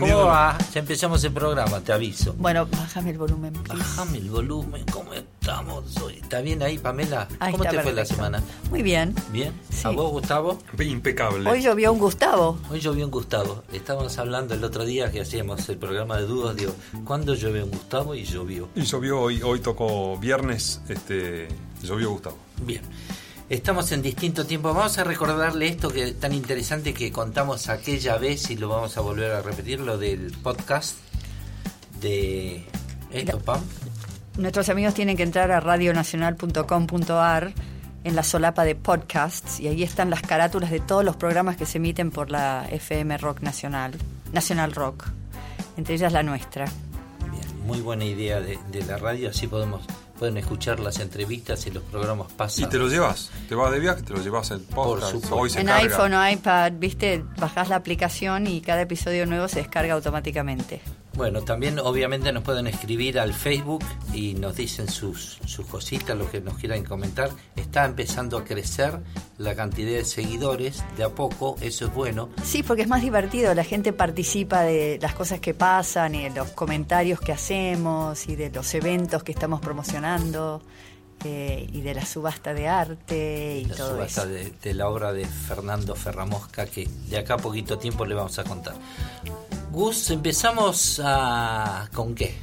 ¿Cómo va? Ya empezamos el programa, te aviso. Bueno, bájame el volumen. please. Bájame el volumen, ¿cómo estamos hoy? ¿Está bien ahí, Pamela? Ahí ¿Cómo te fue la semana? Muy bien. ¿Bien? Sí. ¿A vos, Gustavo? Impecable. Hoy llovió un Gustavo. Hoy llovió un Gustavo. Estábamos hablando el otro día que hacíamos el programa de dúos. Digo, ¿cuándo llueve un Gustavo? Y llovió. Y llovió hoy, hoy tocó viernes, este, llovió Gustavo. Bien. Estamos en distinto tiempo. Vamos a recordarle esto que tan interesante que contamos aquella vez y lo vamos a volver a repetir, lo del podcast de esto, Pam. Nuestros amigos tienen que entrar a radionacional.com.ar en la solapa de podcasts y ahí están las carátulas de todos los programas que se emiten por la FM Rock Nacional, Nacional Rock, entre ellas la nuestra. Bien, muy buena idea de, de la radio, así podemos pueden escuchar las entrevistas y los programas Y pasados. te lo llevas, te vas de viaje, te lo llevas el podcast. Hoy se En carga. iPhone o iPad, viste, bajás la aplicación y cada episodio nuevo se descarga automáticamente. Bueno, también obviamente nos pueden escribir al Facebook y nos dicen sus, sus cositas, lo que nos quieran comentar. Está empezando a crecer la cantidad de seguidores, de a poco, eso es bueno. Sí, porque es más divertido, la gente participa de las cosas que pasan y de los comentarios que hacemos y de los eventos que estamos promocionando eh, y de la subasta de arte y La todo subasta eso. de, de la obra de Fernando Ferramosca, que de acá a poquito tiempo le vamos a contar. Gus, empezamos a... ¿con qué?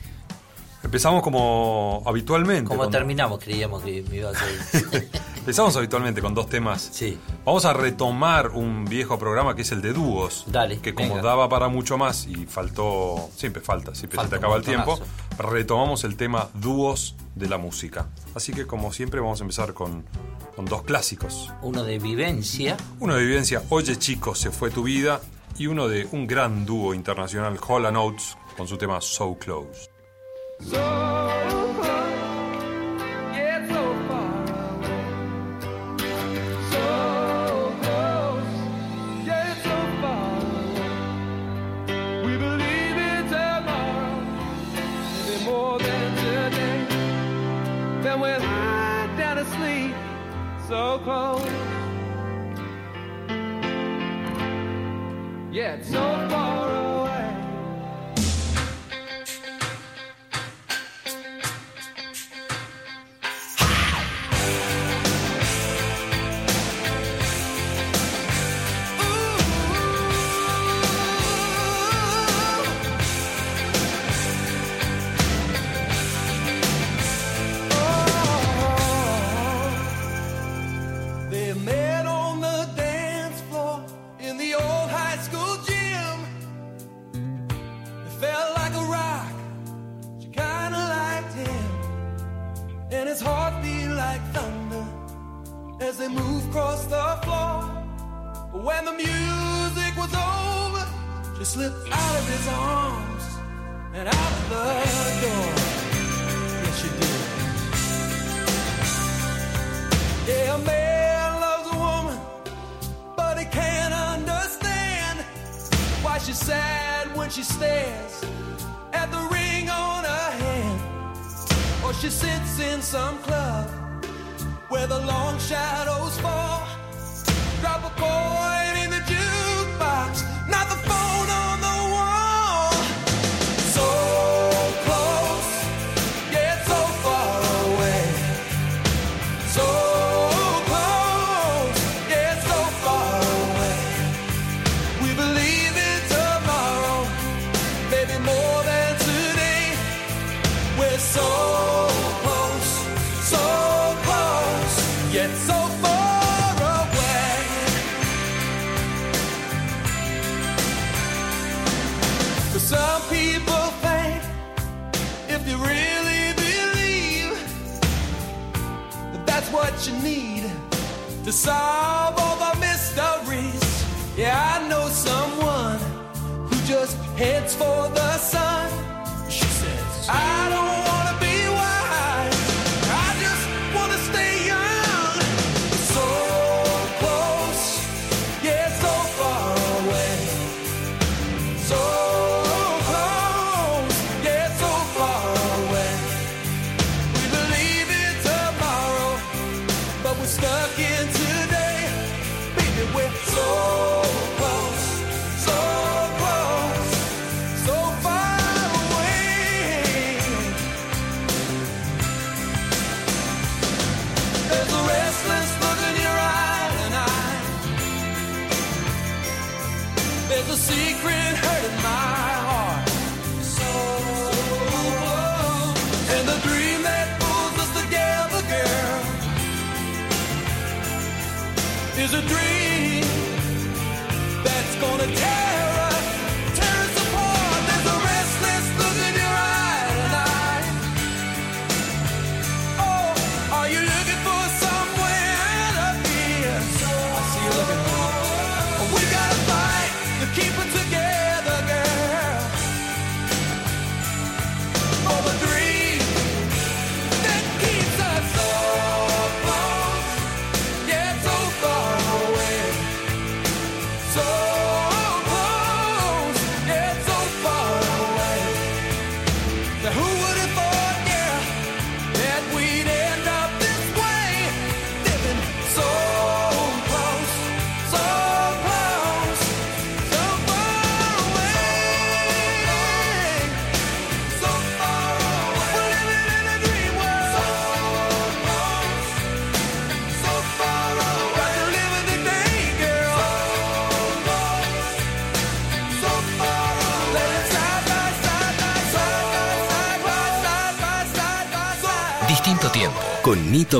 Empezamos como habitualmente. Como con- terminamos, creíamos que me ibas a decir. Empezamos habitualmente con dos temas. Sí. Vamos a retomar un viejo programa que es el de dúos. Dale, Que como venga. daba para mucho más y faltó. Siempre falta, siempre Falta se te acaba el tiempo. Retomamos el tema dúos de la música. Así que, como siempre, vamos a empezar con, con dos clásicos. Uno de vivencia, Uno de vivencia, Oye Chico, se fue tu vida. Y uno de un gran dúo internacional, Hall Oates, con su tema So Close. So close. Yeah, it's so far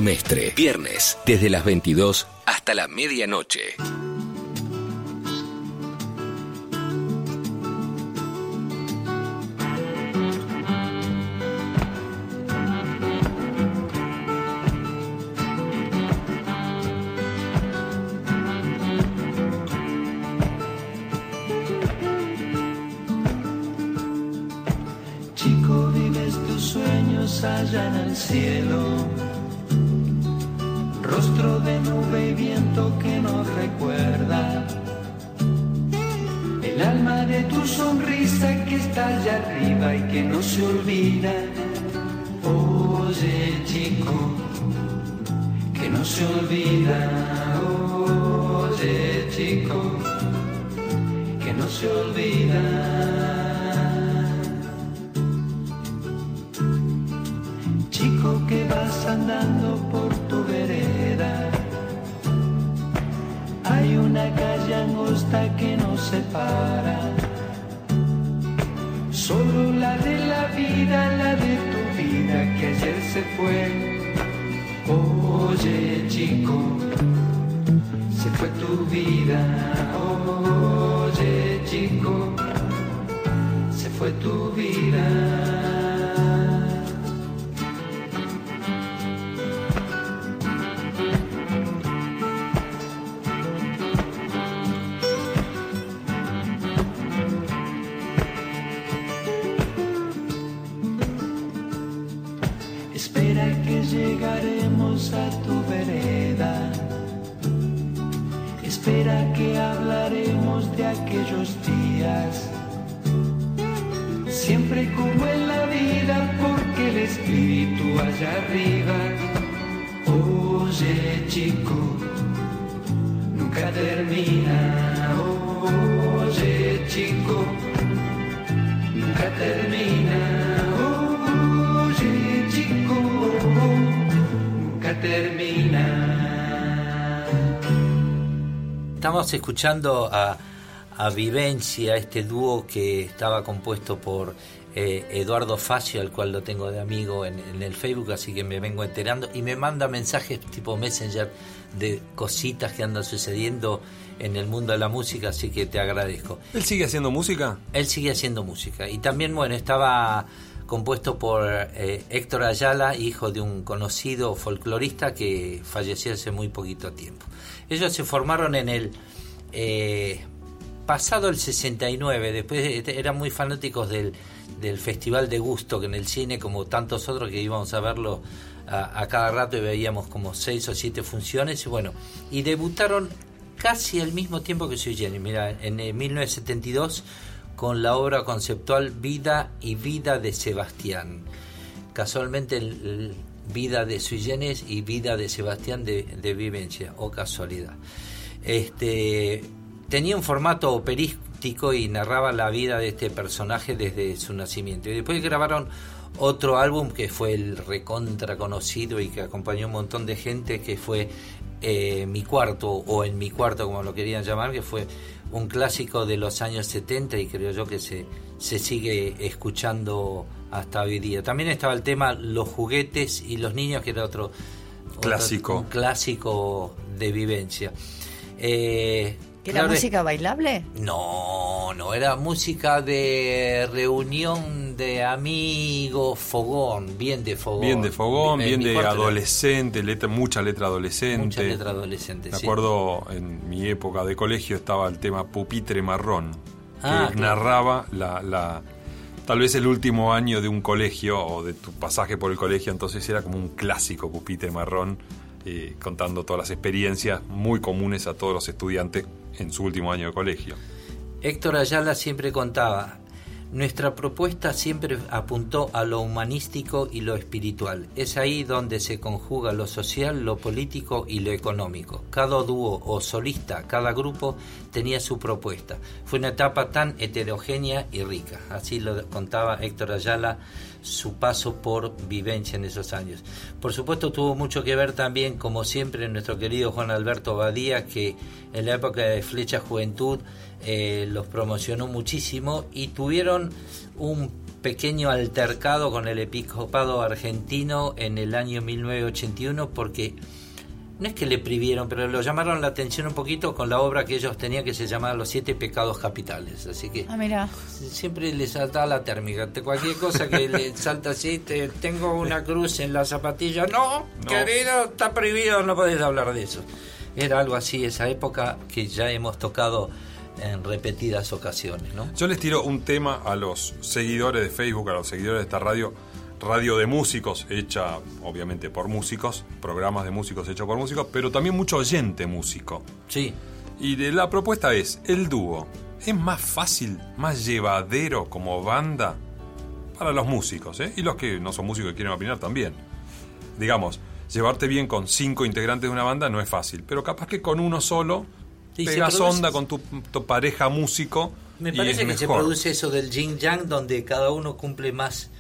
Mestre. Viernes, desde las 22 hasta la medianoche. Estamos escuchando a, a Vivencia, este dúo que estaba compuesto por eh, Eduardo Facio, al cual lo tengo de amigo en, en el Facebook, así que me vengo enterando y me manda mensajes tipo Messenger de cositas que andan sucediendo en el mundo de la música, así que te agradezco. ¿Él sigue haciendo música? Él sigue haciendo música y también, bueno, estaba compuesto por eh, Héctor Ayala, hijo de un conocido folclorista que falleció hace muy poquito tiempo. Ellos se formaron en el eh, pasado el 69, después este, eran muy fanáticos del, Festival de Gusto, que en el cine, como tantos otros que íbamos a verlo a, cada rato y veíamos como seis o siete funciones, y bueno, y debutaron casi al mismo tiempo que Sui mira, en eh, 1972 con la obra conceptual Vida y Vida de Sebastián. Casualmente Vida de Sui y Vida de Sebastián de, de Vivencia, o casualidad. Este, tenía un formato operístico y narraba la vida de este personaje desde su nacimiento. Y después grabaron Otro álbum que fue el recontra conocido y que acompañó un montón de gente, que fue eh, Mi Cuarto, o En Mi Cuarto, como lo querían llamar, que fue un clásico de los años 70 y creo yo que se, se sigue escuchando hasta hoy día. También estaba el tema Los juguetes y los niños, que era otro otro- Clásico. un clásico de vivencia. Eh, ¿Era claro, música bailable? no, no, era música de reunión de amigos, fogón, bien de fogón. Bien de fogón, En bien de adolescente, letra, mucha letra adolescente. Mucha letra adolescente, Me sí. acuerdo en mi época de colegio estaba el tema Pupitre Marrón, que Ah, claro. narraba la, la- tal vez el último año de un colegio o de tu pasaje por el colegio, entonces era como un clásico Pupitre Marrón, contando todas las experiencias muy comunes a todos los estudiantes en su último año de colegio. Héctor Ayala siempre contaba, nuestra propuesta siempre apuntó a lo humanístico y lo espiritual. Es ahí donde se conjuga lo social, lo político y lo económico. Cada dúo o solista, cada grupo tenía su propuesta. Fue una etapa tan heterogénea y rica. Así lo contaba Héctor Ayala su paso por vivencia en esos años. Por supuesto tuvo mucho que ver también, como siempre, nuestro querido Juan Alberto Badía, que en la época de Flecha Juventud eh, los promocionó muchísimo y tuvieron un pequeño altercado con el episcopado argentino en el año 1981 porque no es que le privieron, pero lo llamaron la atención un poquito con la obra que ellos tenían que se llamaba Los Siete Pecados Capitales. Así que Ah, mira. siempre le saltaba la térmica. Cualquier cosa que le salta así, te- tengo una cruz en la zapatilla. No, No. querido, está prohibido, no podés hablar de eso. Era algo así, esa época que ya hemos tocado en repetidas ocasiones, ¿no? Yo les tiro un tema a los seguidores de Facebook, a los seguidores de esta radio, radio de músicos, hecha obviamente por músicos, programas de músicos hechos por músicos, pero también mucho oyente músico. Sí. Y de la propuesta es, el dúo, ¿es más fácil, más llevadero como banda? Para los músicos, ¿eh? Y los que no son músicos y quieren opinar también. Digamos, llevarte bien con cinco integrantes de una banda no es fácil, pero capaz que con uno solo se pegas onda con tu, tu pareja músico Me y parece es que se produce eso del yin yang donde cada uno cumple más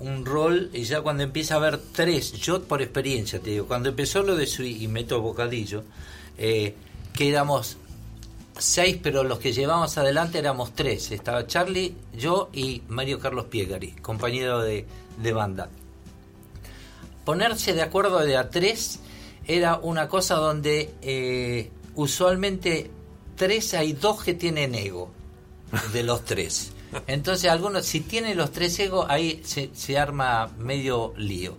un rol y ya cuando empieza a haber tres, yo por experiencia te digo, cuando empezó lo de Sui y meto bocadillo, eh, que éramos seis, pero los que llevamos adelante éramos tres. Estaba Charlie, yo y Mario Carlos Piegari, compañero de, de banda. Ponerse de acuerdo de a tres era una cosa donde eh, usualmente tres hay dos que tienen ego de los tres. Entonces algunos, si tienen los tres egos, ahí se, se arma medio lío.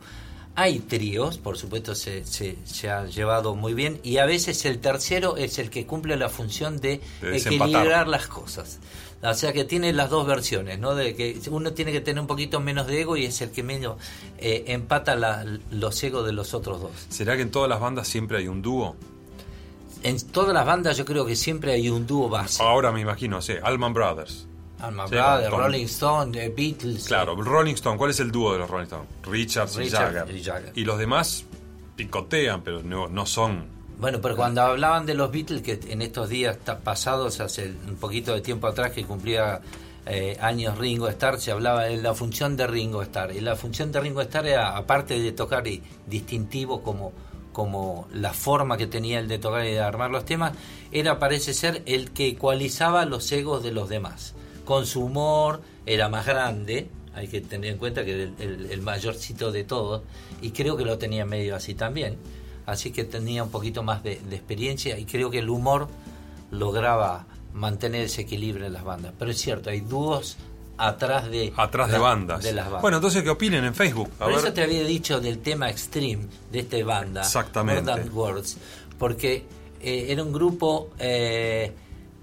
Hay tríos, por supuesto se, se, se ha llevado muy bien, y a veces el tercero es el que cumple la función de, equilibrar las cosas. O sea que tiene las dos versiones, ¿no? De que uno tiene que tener un poquito menos de ego y es el que menos eh, empata la- los egos de los otros dos. ¿Será que en todas las bandas siempre hay un dúo? En todas las bandas yo creo que siempre hay un dúo base. Ahora me imagino, sí, Allman Brothers. Alma Sí, Brothers, Rolling Stone, eh, Beatles. Claro, Rolling Stone, ¿cuál es el dúo de los Rolling Stone? Richards y Richard Jagger. y Jagger. Y los demás picotean, pero no, no son. Bueno, pero cuando hablaban de los Beatles, que en estos días pasados, hace un poquito de tiempo atrás, que cumplía eh, años Ringo Starr, se hablaba de la función de Ringo Starr. Y la función de Ringo Starr era, aparte de tocar y distintivo como, como la forma que tenía el de tocar y de armar los temas, era, parece ser, el que ecualizaba los egos de los demás. Con su humor, era más grande, hay que tener en cuenta que era el, el- el mayorcito de todos, y creo que lo tenía medio así también. Así que tenía un poquito más de, de experiencia y creo que el humor lograba mantener ese equilibrio en las bandas. Pero es cierto, hay dúos atrás de, Atrás de la- bandas. de las bandas. Bueno, entonces que opinen en Facebook. A Por ver. eso te había dicho del tema Extreme de esta banda. Exactamente. Words. Porque eh, era un grupo eh,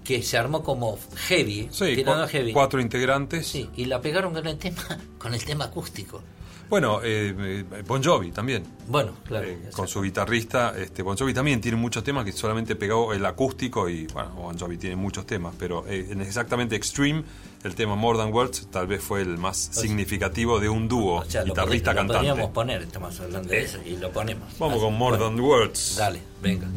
que se armó como heavy. Sí, a heavy. cuatro integrantes. Sí, y la pegaron con el tema, con el tema acústico. Bueno, eh, eh, Bon Jovi también. Bueno, claro. Eh, con su guitarrista, este, Bon Jovi también tiene muchos temas que solamente pegó el acústico y bueno, Bon Jovi tiene muchos temas, pero eh, en exactamente Extreme, el tema More Than Words tal vez fue el más significativo de un dúo, O sea, lo guitarrista pod- lo cantante. podríamos poner, estamos hablando de eso, y lo ponemos. Vamos Así, con More bueno, Than Words. Dale, venga.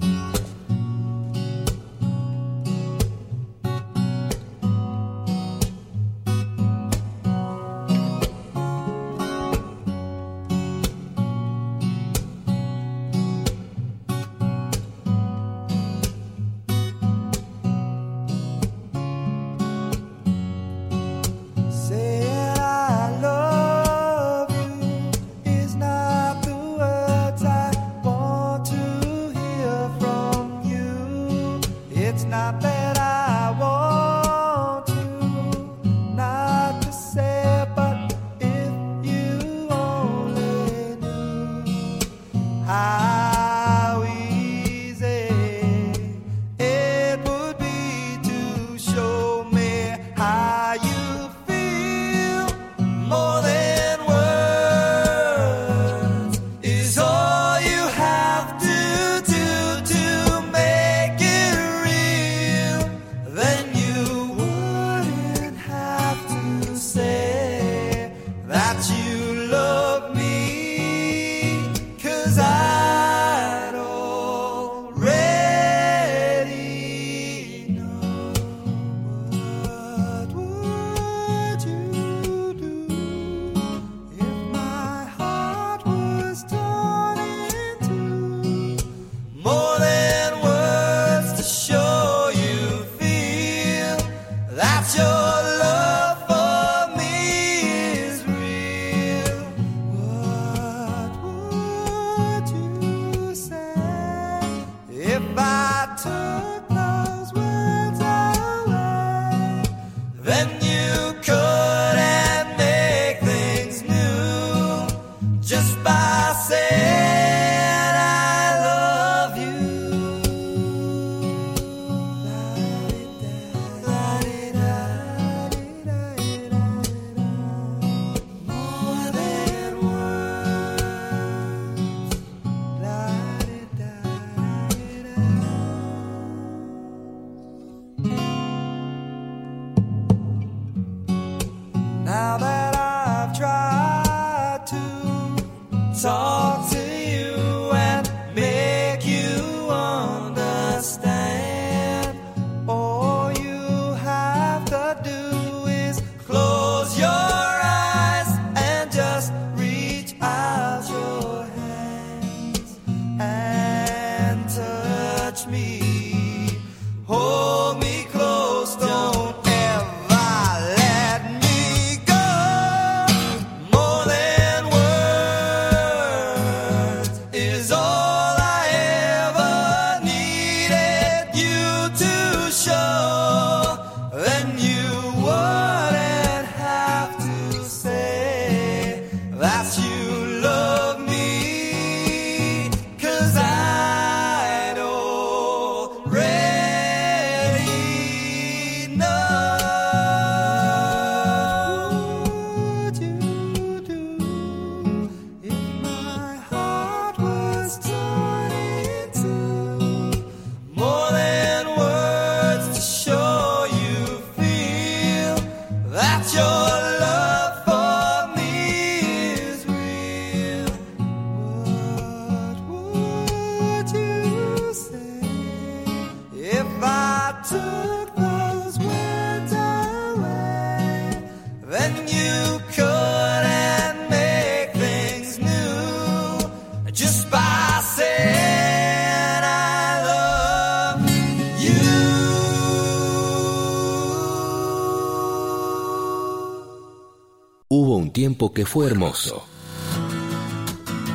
Tiempo que fue hermoso.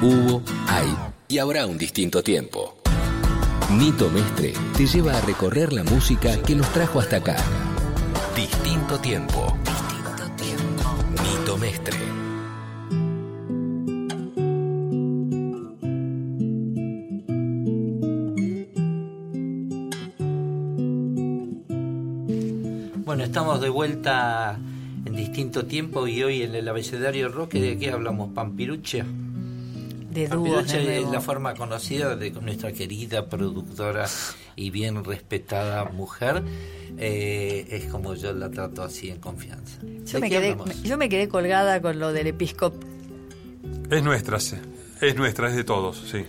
Hubo, hay y habrá un distinto tiempo. Nito Mestre te lleva a recorrer la música que nos trajo hasta acá. Distinto tiempo. Distinto. Nito Mestre. Bueno, estamos de vuelta en distinto tiempo y hoy en el abecedario rock, ¿de qué hablamos? Pampirucha. De dúos, Pampirucha es la forma conocida de nuestra querida productora y bien respetada mujer. Eh, es como yo la trato así en confianza. Yo ¿De me, quedé, hablamos? yo me quedé colgada con lo del episcop. Es nuestra, sí. es nuestra, es de todos, sí.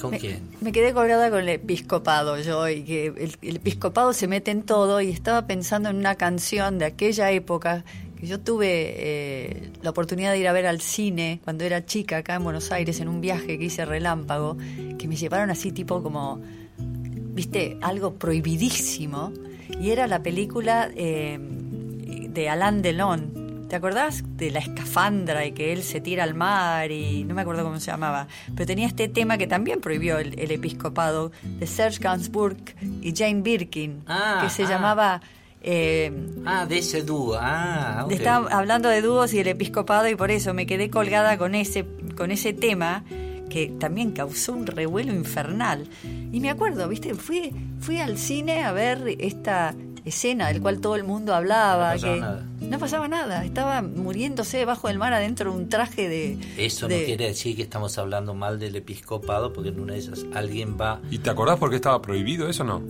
¿Con me, quién? me quedé colgada con el episcopado yo y que el, el episcopado se mete en todo y estaba pensando en una canción de aquella época que yo tuve eh, la oportunidad de ir a ver al cine cuando era chica acá en Buenos Aires en un viaje que hice relámpago que me llevaron así tipo como viste algo prohibidísimo y era la película eh, de Alain Delon ¿Te acordás de la escafandra y que él se tira al mar y no me acuerdo cómo se llamaba? Pero tenía este tema que también prohibió el, el episcopado de Serge Gainsbourg y Jane Birkin, Ah, que se ah. llamaba... eh, Ah, de ese dúo. Ah, ok. estaba hablando de dúos y el episcopado y por eso me quedé colgada con ese, con ese tema que también causó un revuelo infernal. Y me acuerdo, ¿viste? Fui, fui al cine a ver esta escena del cual todo el mundo hablaba. No pasaba que nada. no pasaba nada. Estaba muriéndose debajo del mar adentro de un traje de... Eso de- no quiere decir que estamos hablando mal del episcopado, porque en una de esas alguien va. ¿Y te acordás por qué estaba prohibido eso o no?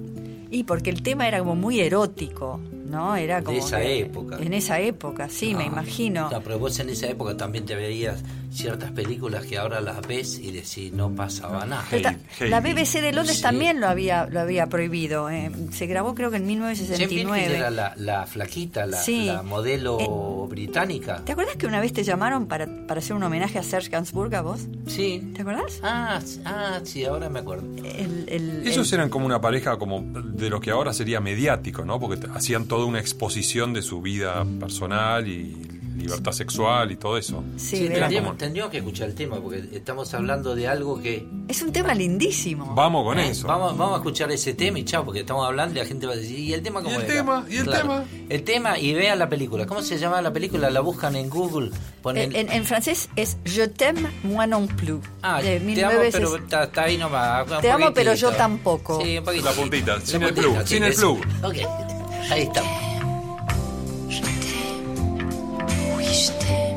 Y porque el tema era como muy erótico, ¿no? Era como esa que- época. En esa época, sí, me Ah, imagino. no, pero vos en esa época también te veías ciertas películas que ahora las ves y decís no pasaba nada. Ta- Heidi. la BBC de Londres Sí. también lo había lo había prohibido. eh. Se grabó creo que en Jane Birkin 1969. era la, la flaquita, la, Sí. la modelo Eh, británica. ¿Te acuerdas que una vez te llamaron para, para hacer un homenaje a Serge Gainsbourg a vos? Sí. ¿Te acuerdas? Ah, sí, ah, sí, ahora me acuerdo. El, el- Ellos el- eran como una pareja como de lo que ahora sería mediático, ¿no? Porque hacían toda una exposición de su vida personal y libertad sexual y todo eso. sí, Sí, tendríamos, como- tendríamos que escuchar el tema porque estamos hablando de algo que... es un tema lindísimo. Vamos con ¿eh? eso. Vamos, vamos a escuchar ese tema y chao, porque estamos hablando y la gente va a decir, ¿y el tema cómo ¿Y el era?". tema? ¿Y el tema? El tema y vean la película. ¿Cómo se llama la película? La buscan en Google. Ponen... En, en- en francés es Je t'aime, moi non plus. Ah, de te 1960. amo, pero está, está ahí nomás. Te amo, pero yo tampoco. Sí, un poquitito. La puntita, sin el puntita, plug, sí, sin el plug. Ok, ahí estamos. geçti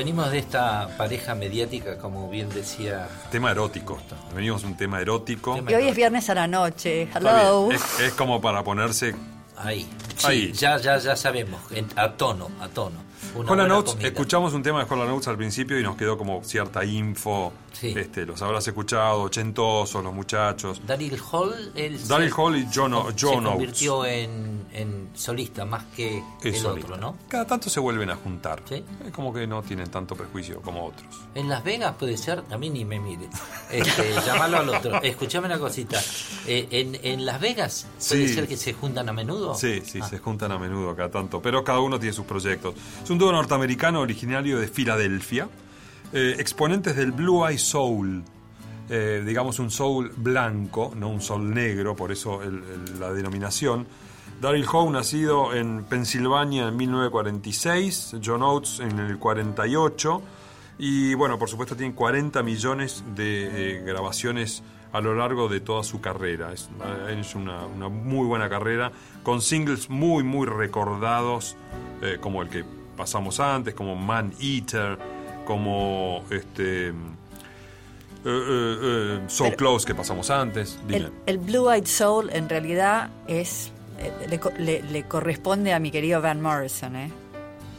venimos de esta pareja mediática, como bien decía. Tema erótico. Venimos un tema erótico. Tema- Y hoy es viernes a la noche. Hello. Es, es como para ponerse. Ahí. Sí, Ahí. Ya, ya, ya sabemos. en- a tono, a tono. Una Con la buena Notes, comida. escuchamos un tema de Con Notes al principio y nos quedó como cierta info. Sí. Este, los habrás escuchado, ochentosos, los muchachos. Daryl Hall, él Daryl se- Hall y John se John Oates. convirtió en, en solista más que el Eso otro, ¿no? Cada tanto se vuelven a juntar. Sí. Es como que no tienen tanto prejuicio como otros. En Las Vegas puede ser, a mí ni me mire. Este, llamarlo al otro. Escuchame una cosita. Eh, en, en Las Vegas puede Sí. ser que se juntan a menudo. Sí, sí, Ah, se juntan a menudo cada tanto, pero cada uno tiene sus proyectos. Es un dúo norteamericano originario de Filadelfia, eh, exponentes del Blue Eye Soul, eh, digamos un soul blanco, no un soul negro, por eso la denominación. Daryl Howe, nacido en Pensilvania en 1946, John Oates en el 48, y bueno, por supuesto tiene 40 millones de eh, grabaciones a lo largo de toda su carrera. Es, una, muy buena carrera, con singles muy, muy recordados, como el que pasamos antes, como Man Eater, como este... eh, eh, eh, so Pero- Close que pasamos antes. Dime. El, el Blue Eyed Soul en realidad es eh, le, co- le- le corresponde a mi querido Van Morrison, ¿eh?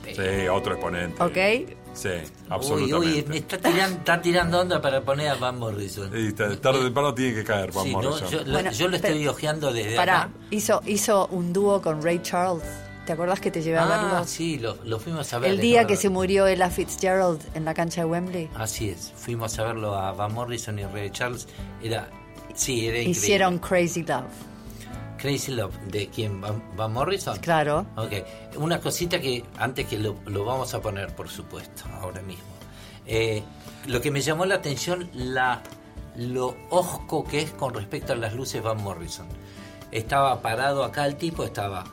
Sí, otro exponente. ¿Ok? Sí, absolutamente. uy, me está tirando, está tirando onda para poner a Van Morrison. Y ta- tarde o temprano tiene que caer Van Sí, ¿no? Morrison. yo, lo- Bueno, yo lo estoy ojeando desde Pará, acá. hizo, hizo un dúo con Ray Charles. ¿Te acordás que te llevé a Ah, verlo? sí, lo, lo fuimos a ver. El día que se murió Ella Fitzgerald en la cancha de Wembley. Así es, fuimos a verlo a Van Morrison y Ray Charles. Era, sí, era increíble. Hicieron Crazy Love. Crazy Love, ¿de quién? ¿Van, Van Morrison? Claro. Ok, una cosita que antes que lo, lo vamos a poner, por supuesto, ahora mismo. Eh, lo que me llamó la atención, la lo osco que es con respecto a las luces Van Morrison. Estaba parado acá el tipo, estaba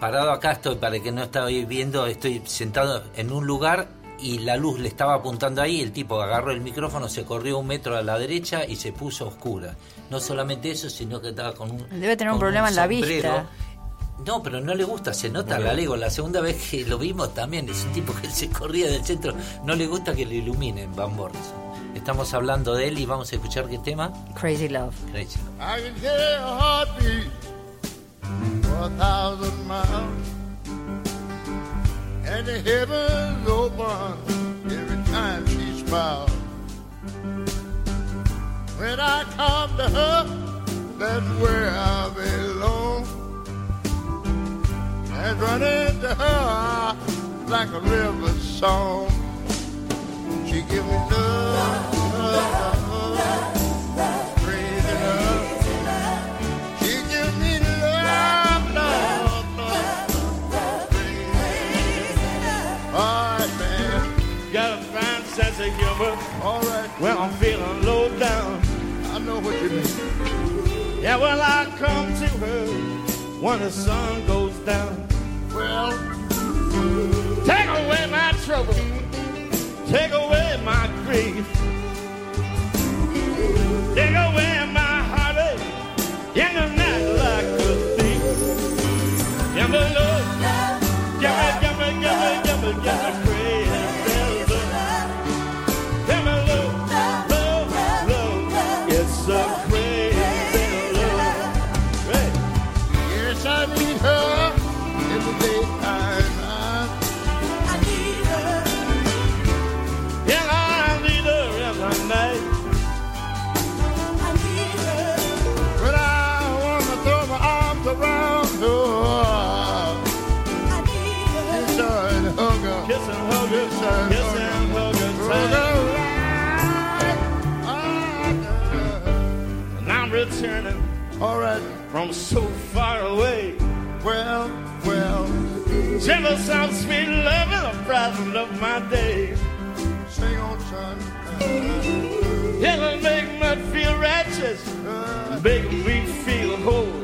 parado acá, estoy para que no estáis viendo, estoy sentado en un lugar y la luz le estaba apuntando ahí, el tipo agarró el micrófono, se corrió un metro a la derecha y se puso oscura. No solamente eso, sino que estaba con un... Debe tener un problema en la vista. No, pero no le gusta, se nota la lego. La segunda vez que lo vimos también, es un tipo que se corría del centro, no le gusta que le iluminen Van Morrison. Estamos hablando de él y vamos a escuchar qué tema. Crazy Love. Crazy. I for a thousand miles. And the heavens open every time she smiles. When I come to her, that's where I belong. And run into her like a river song. She give me love, love, sense of humor All right. when I'm feeling low down. I know what you mean. Yeah, well, I come to her when the sun goes down. Well, Take away my trouble, take away my grief, take away my heartache in the night like a thief. Give me love, give me, give me, give me, give me, give me from so far away. Well, well, Gentle sound, sweet love is the present of my day. sing on, son. It'll make me feel righteous, make me feel whole.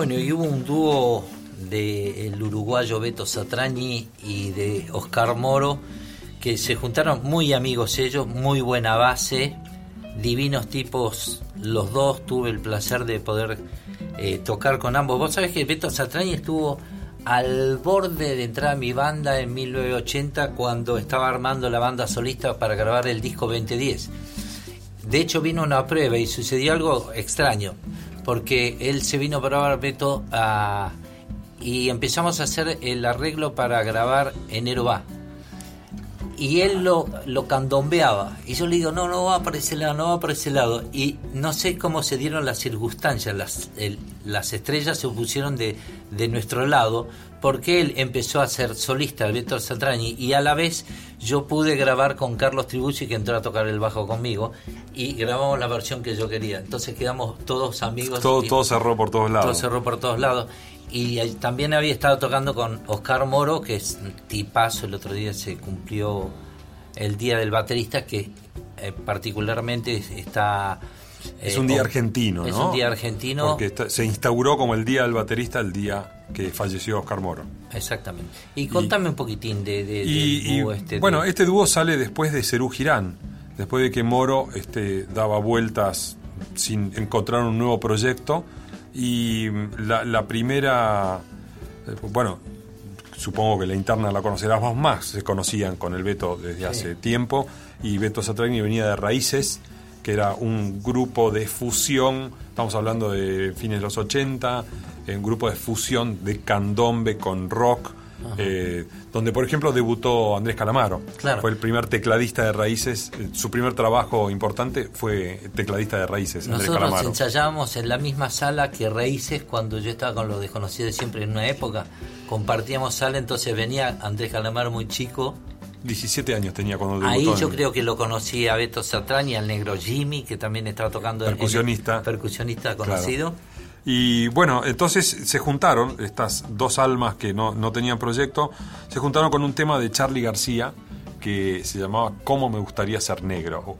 Bueno, y hubo un dúo del uruguayo Beto Satrañi y de Oscar Moro que se juntaron muy amigos ellos, muy buena base, divinos tipos los dos, tuve el placer de poder eh, tocar con ambos. Vos sabés que Beto Satrañi estuvo al borde de entrar a mi banda en 1980 cuando estaba armando la banda solista para grabar el disco 2010. De hecho vino una prueba y sucedió algo extraño, porque él se vino a probar Beto a- y empezamos a hacer el arreglo para grabar Enero va. Y él lo, lo candombeaba. Y yo le digo, no, no va para ese lado, no va para ese lado. Y no sé cómo se dieron las circunstancias. Las, el- las estrellas se pusieron de, de nuestro lado porque él empezó a ser solista de Beto Saltrañi y a la vez yo pude grabar con Carlos Tribucci que entró a tocar el bajo conmigo y grabamos la versión que yo quería. Entonces quedamos todos amigos. Todo, todo cerró por todos lados. todo cerró por todos lados. Y también había estado tocando con Oscar Moro, que es un tipazo. El otro día se cumplió el día del baterista, que eh, particularmente está. Es eh, un día con- argentino, ¿no? Es un día argentino. Porque está- se instauró como el día del baterista el día que falleció Oscar Moro. Exactamente. Y contame un poquitín de, de- Y, del y, dúo este. de- bueno, este dúo sale después de Cerú Girán, después de que Moro este, daba vueltas sin encontrar un nuevo proyecto. Y la, la primera, eh, bueno, supongo que la interna la conocerás vos más, se conocían con el Beto desde hace tiempo. Y Beto Satragni venía de Raíces, que era un grupo de fusión, estamos hablando de fines de los 80, un grupo de fusión de candombe con rock. Eh, donde por ejemplo debutó Andrés Calamaro. Claro. Fue el primer tecladista de Raíces. eh, Su primer trabajo importante fue tecladista de Raíces, Andrés Nosotros Calamaro. ensayábamos en la misma sala que Raíces cuando yo estaba con los desconocidos de siempre en una época. Compartíamos sala, entonces venía Andrés Calamaro muy chico. 17 años tenía cuando debutó. Ahí en- yo creo que lo conocí a Beto Satrani, al negro Jimmy, que también estaba tocando. en- en- Percusionista. percusionista Claro. Y bueno, entonces se juntaron, estas dos almas que no, no tenían proyecto, se juntaron con un tema de Charlie García que se llamaba ¿Cómo me gustaría ser negro?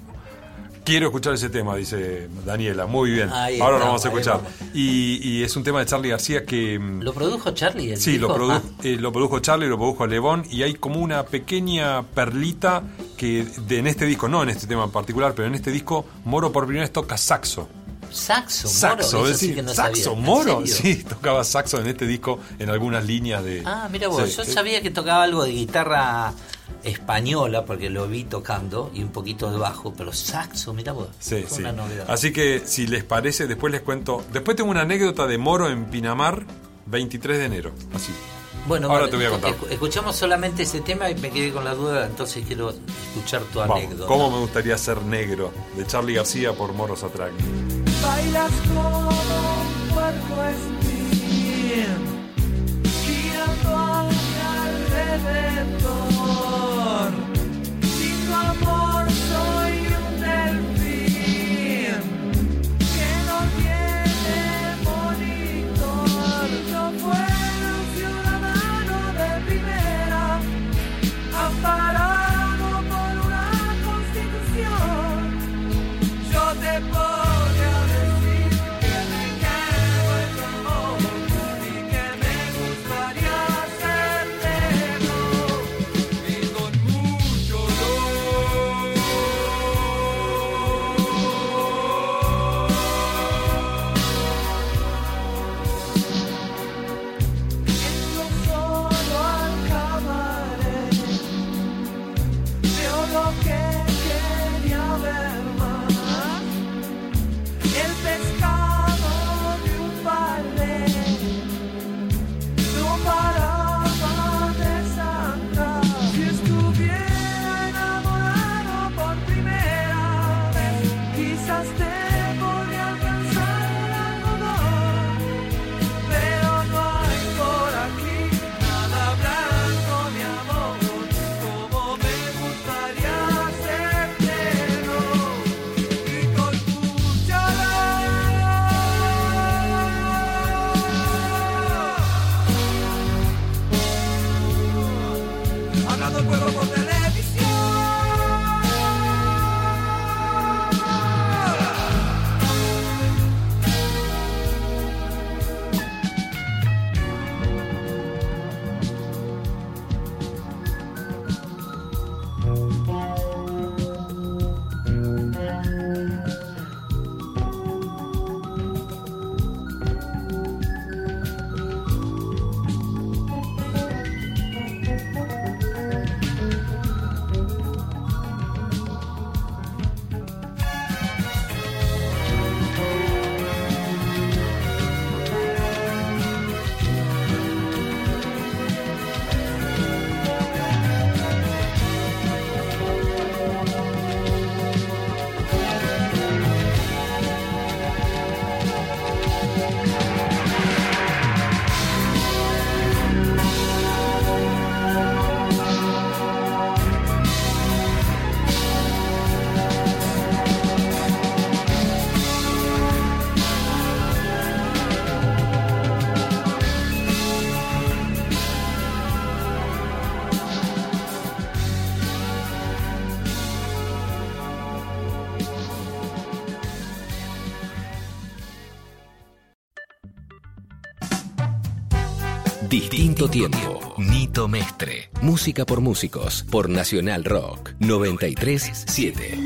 Quiero escuchar ese tema, dice Daniela. Muy bien. Ahí Ahora lo vamos a escuchar. Y, y es un tema de Charlie García que... mm, ¿Lo produjo Charlie? el Sí, lo, produ- Ah, eh, lo produjo Charlie, lo produjo Levón y hay como una pequeña perlita que de, en este disco, no en este tema en particular, pero en este disco Moro por primera vez toca saxo. Saxo, Saxo, Moro, eso sí no saxo, sabía. ¿En Moro, sí, tocaba saxo en este disco en algunas líneas de... Ah, mira vos, Sí, yo sabía que tocaba algo de guitarra española porque lo vi tocando y un poquito de bajo, pero saxo, mira vos. Sí, fue sí. una novedad. Así que si les parece, después les cuento. Después tengo una anécdota de Moro en Pinamar, 23 de enero. Así. Bueno, Ahora vale, te voy a contar. escu- Escuchamos solamente ese tema y me quedé con la duda, entonces quiero escuchar tu Vamos, anécdota. ¿Cómo me gustaría ser negro? De Charlie García por Moro Satragni. Bailas con cuerpo espín, girando a mi alrededor. Distinto tiempo. Nito Mestre. Música por músicos. Por Nacional Rock. 937.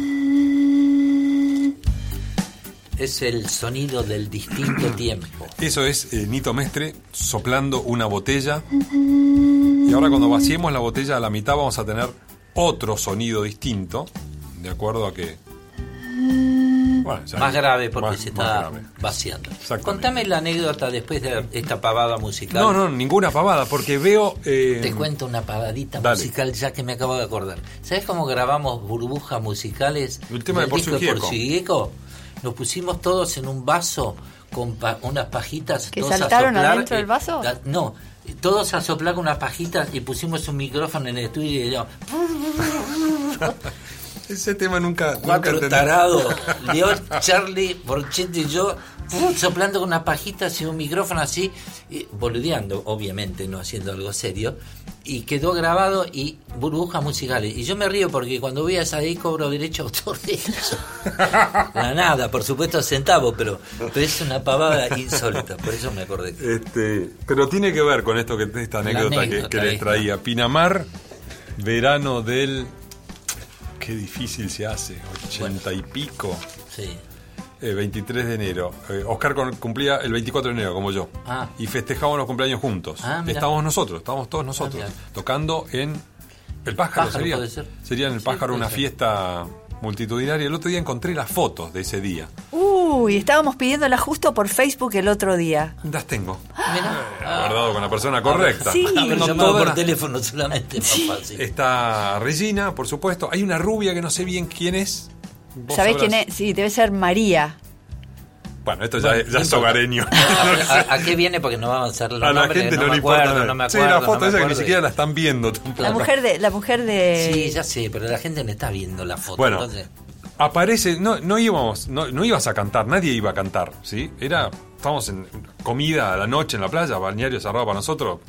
Es el sonido del distinto tiempo. Eso es eh, Nito Mestre soplando una botella. Y ahora cuando vaciemos la botella a la mitad vamos a tener otro sonido distinto, de acuerdo a que... Bueno, Más grave porque más- se está vaciando. Contame la anécdota después de esta pavada musical. No, no, ninguna pavada, porque veo... eh, Te cuento una pavadita Dale. musical ya que me acabo de acordar. ¿Sabes cómo grabamos burbujas musicales? El tema de Por disco su Gieco. Por su Gieco? Nos pusimos todos en un vaso con pa- unas pajitas. ¿Que todos a saltaron soplar, adentro del vaso? no, todos a soplar con unas pajitas y pusimos un micrófono en el estudio y yo, Ese tema nunca... nunca cuatro entendí. tarados, Leo, Charlie, Borchetti y yo, soplando con unas pajitas y un micrófono así, y boludeando, obviamente, no haciendo algo serio, y quedó grabado y burbujas musicales. Y yo me río porque cuando voy a esa ahí cobro derecho a autor de eso. La nada, por supuesto centavo, pero, pero es una pavada insólita, por eso me acordé. Este, pero tiene que ver con esto que esta anécdota, que- que, les traía. Pinamar, verano del. Qué difícil se hace, ochenta y pico. Sí. eh, 23 de enero. Eh, Oscar cumplía el 24 de enero, como yo. Ah. Y festejamos los cumpleaños juntos. Ah, mira. estábamos nosotros, estábamos todos nosotros. mira. tocando en. El pájaro, Pájaro sería. puede ser. Sería en el Sí, pájaro una ser. fiesta multitudinaria. El otro día encontré las fotos de ese día. Uy, estábamos pidiéndola justo por Facebook el otro día. Las tengo. Mirá. Guardado con la persona correcta. Sí. No llamado todas por teléfono solamente es más fácil. Está Regina, por supuesto. Hay una rubia que no sé bien quién es. ¿Sabés sabrás. quién es? Sí, debe ser María. Bueno, esto ya, Bueno, es- ya no es importa. hogareño. ¿A, a- a qué viene? Porque no vamos a hacer los a la nombres, gente no, me le acuerdo, importa. no me sí, acuerdo, la foto no esa que ni siquiera la están viendo. tampoco. La mujer de la mujer de Sí, ya sé, pero la gente no está viendo la foto. Bueno, entonces, aparece, no, no íbamos, no, no ibas a cantar, nadie iba a cantar, ¿sí? Era, estábamos en comida a la noche en la playa, balneario cerrado para nosotros,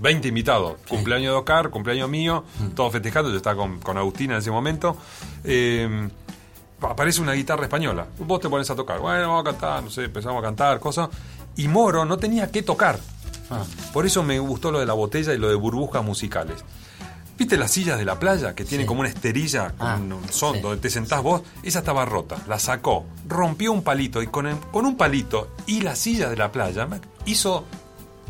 20 invitados, cumpleaños de Oscar, cumpleaños mío, todos festejando, yo estaba con, con Agustina en ese momento. Eh, aparece una guitarra española, vos te pones a tocar, bueno, vamos a cantar, no sé, empezamos a cantar, cosas, y Moro no tenía que tocar. ah, Por eso me gustó lo de la botella y lo de burbujas musicales. ¿Viste las sillas de la playa que tienen Sí. como una esterilla con Ah, un son sí. donde te sentás vos? Esa estaba rota, la sacó, rompió un palito y con, el- con un palito y la silla de la playa hizo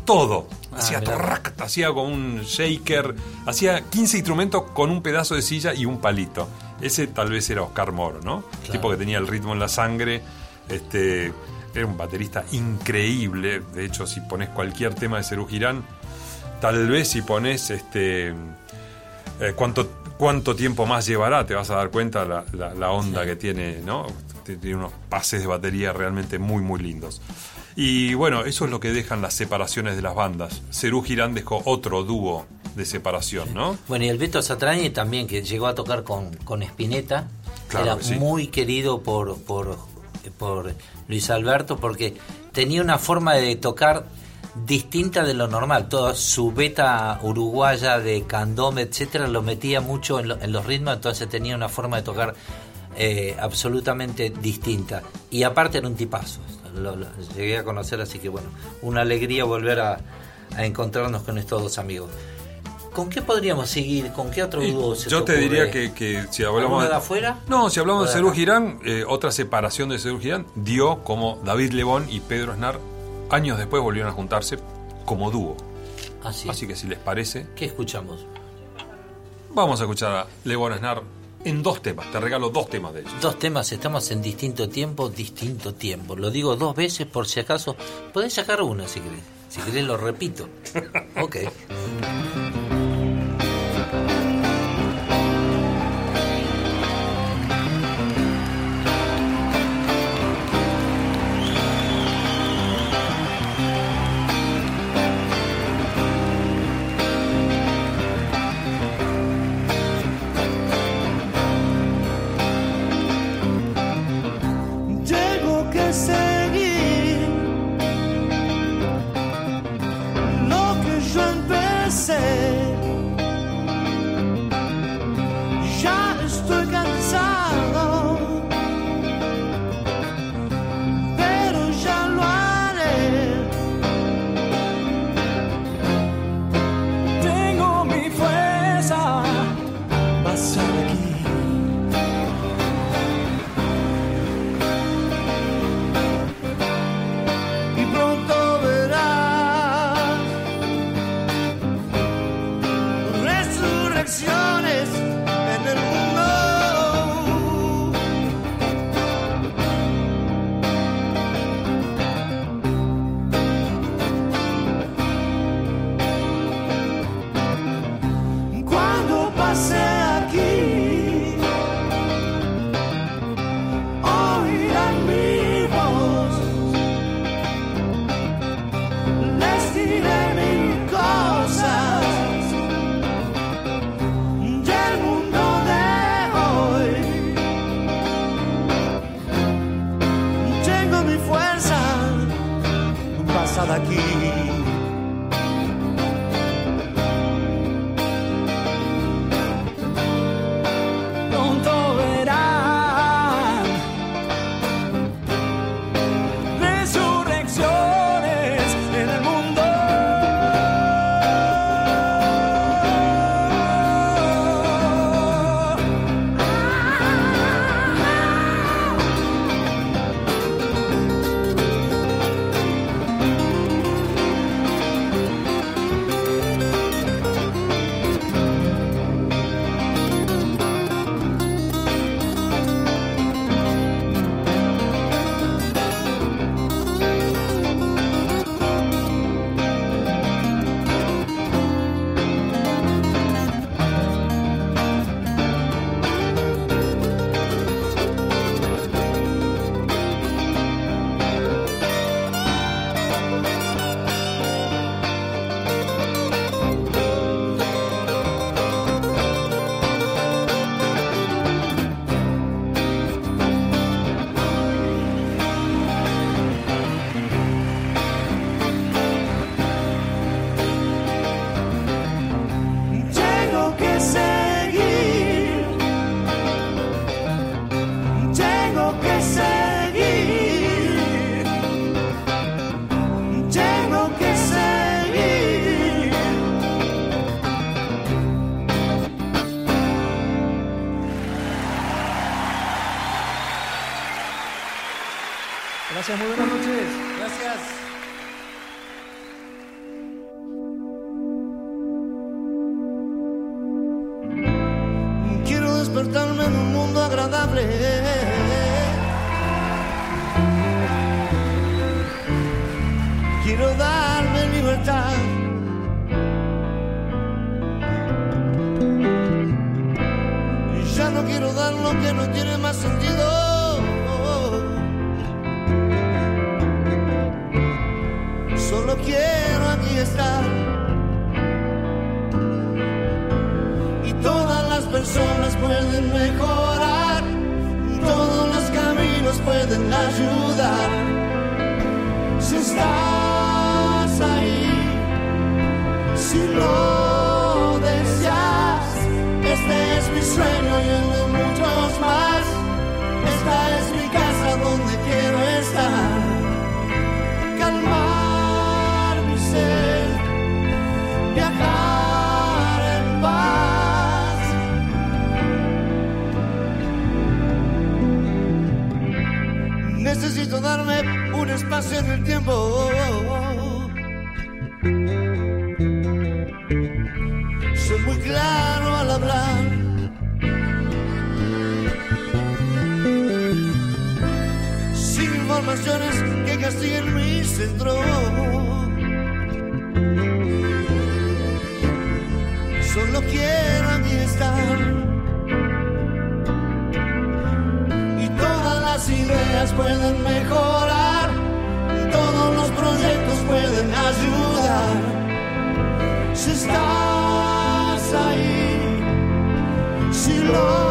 todo. Ah, Hacía torrac, hacía con un shaker, hacía 15 instrumentos con un pedazo de silla y un palito. Ese tal vez era Oscar Moro, ¿no? Claro. Tipo que tenía el ritmo en la sangre, este era un baterista increíble. De hecho, si pones cualquier tema de Serú Girán, tal vez si pones este eh, cuánto cuánto tiempo más llevará, te vas a dar cuenta la, la- la onda que tiene, ¿no? Tiene unos pases de batería realmente muy muy lindos. Y bueno, eso es lo que dejan las separaciones de las bandas. Serú Girán dejó otro dúo de separación, ¿no? Bueno, y el Beto Satrañi también, que llegó a tocar con, con Spinetta, Claro era que sí. muy querido por, por, por Luis Alberto porque tenía una forma de tocar distinta de lo normal. Toda su beta uruguaya de candome, etcétera, lo metía mucho en, lo- en los ritmos, entonces tenía una forma de tocar eh, absolutamente distinta. Y aparte era un tipazo. Lo, lo llegué a conocer, así que bueno, una alegría volver a, a encontrarnos con estos dos amigos. ¿Con qué podríamos seguir? ¿Con qué otro dúo se Yo te te diría que, que si ¿Alguno hablamos de afuera? No, si hablamos ¿O de de Cerú? Girán, eh, otra separación de Cerú Girán dio como David Lebón y Pedro Snar años después volvieron a juntarse como dúo. Así. Así que si les parece, ¿Qué escuchamos? vamos a escuchar a Lebón Snar en dos temas. Te regalo dos temas de ellos. Dos temas, estamos en distinto tiempo, distinto tiempo. Lo digo dos veces por si acaso. Podés sacar uno si querés. Si querés lo repito. Ok. Gracias, muy buenas noches. Gracias. Quiero despertarme en un mundo agradable. Quiero darme libertad. Y Ya no quiero dar lo que no tiene más sentido. En el tiempo. Soy muy claro al hablar. Sin informaciones que castiguen mi centro. Solo quiero aquí estar. Y todas las ideas pueden mejorar. Si estás ahí, si lo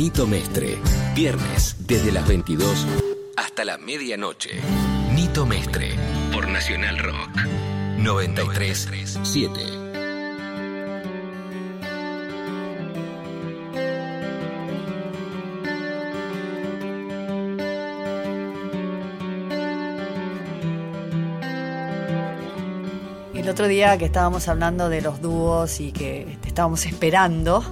Nito Mestre. Viernes desde las 22 hasta la medianoche. Nito Mestre por Nacional Rock 937. El otro día que estábamos hablando de los dúos y que estábamos esperando,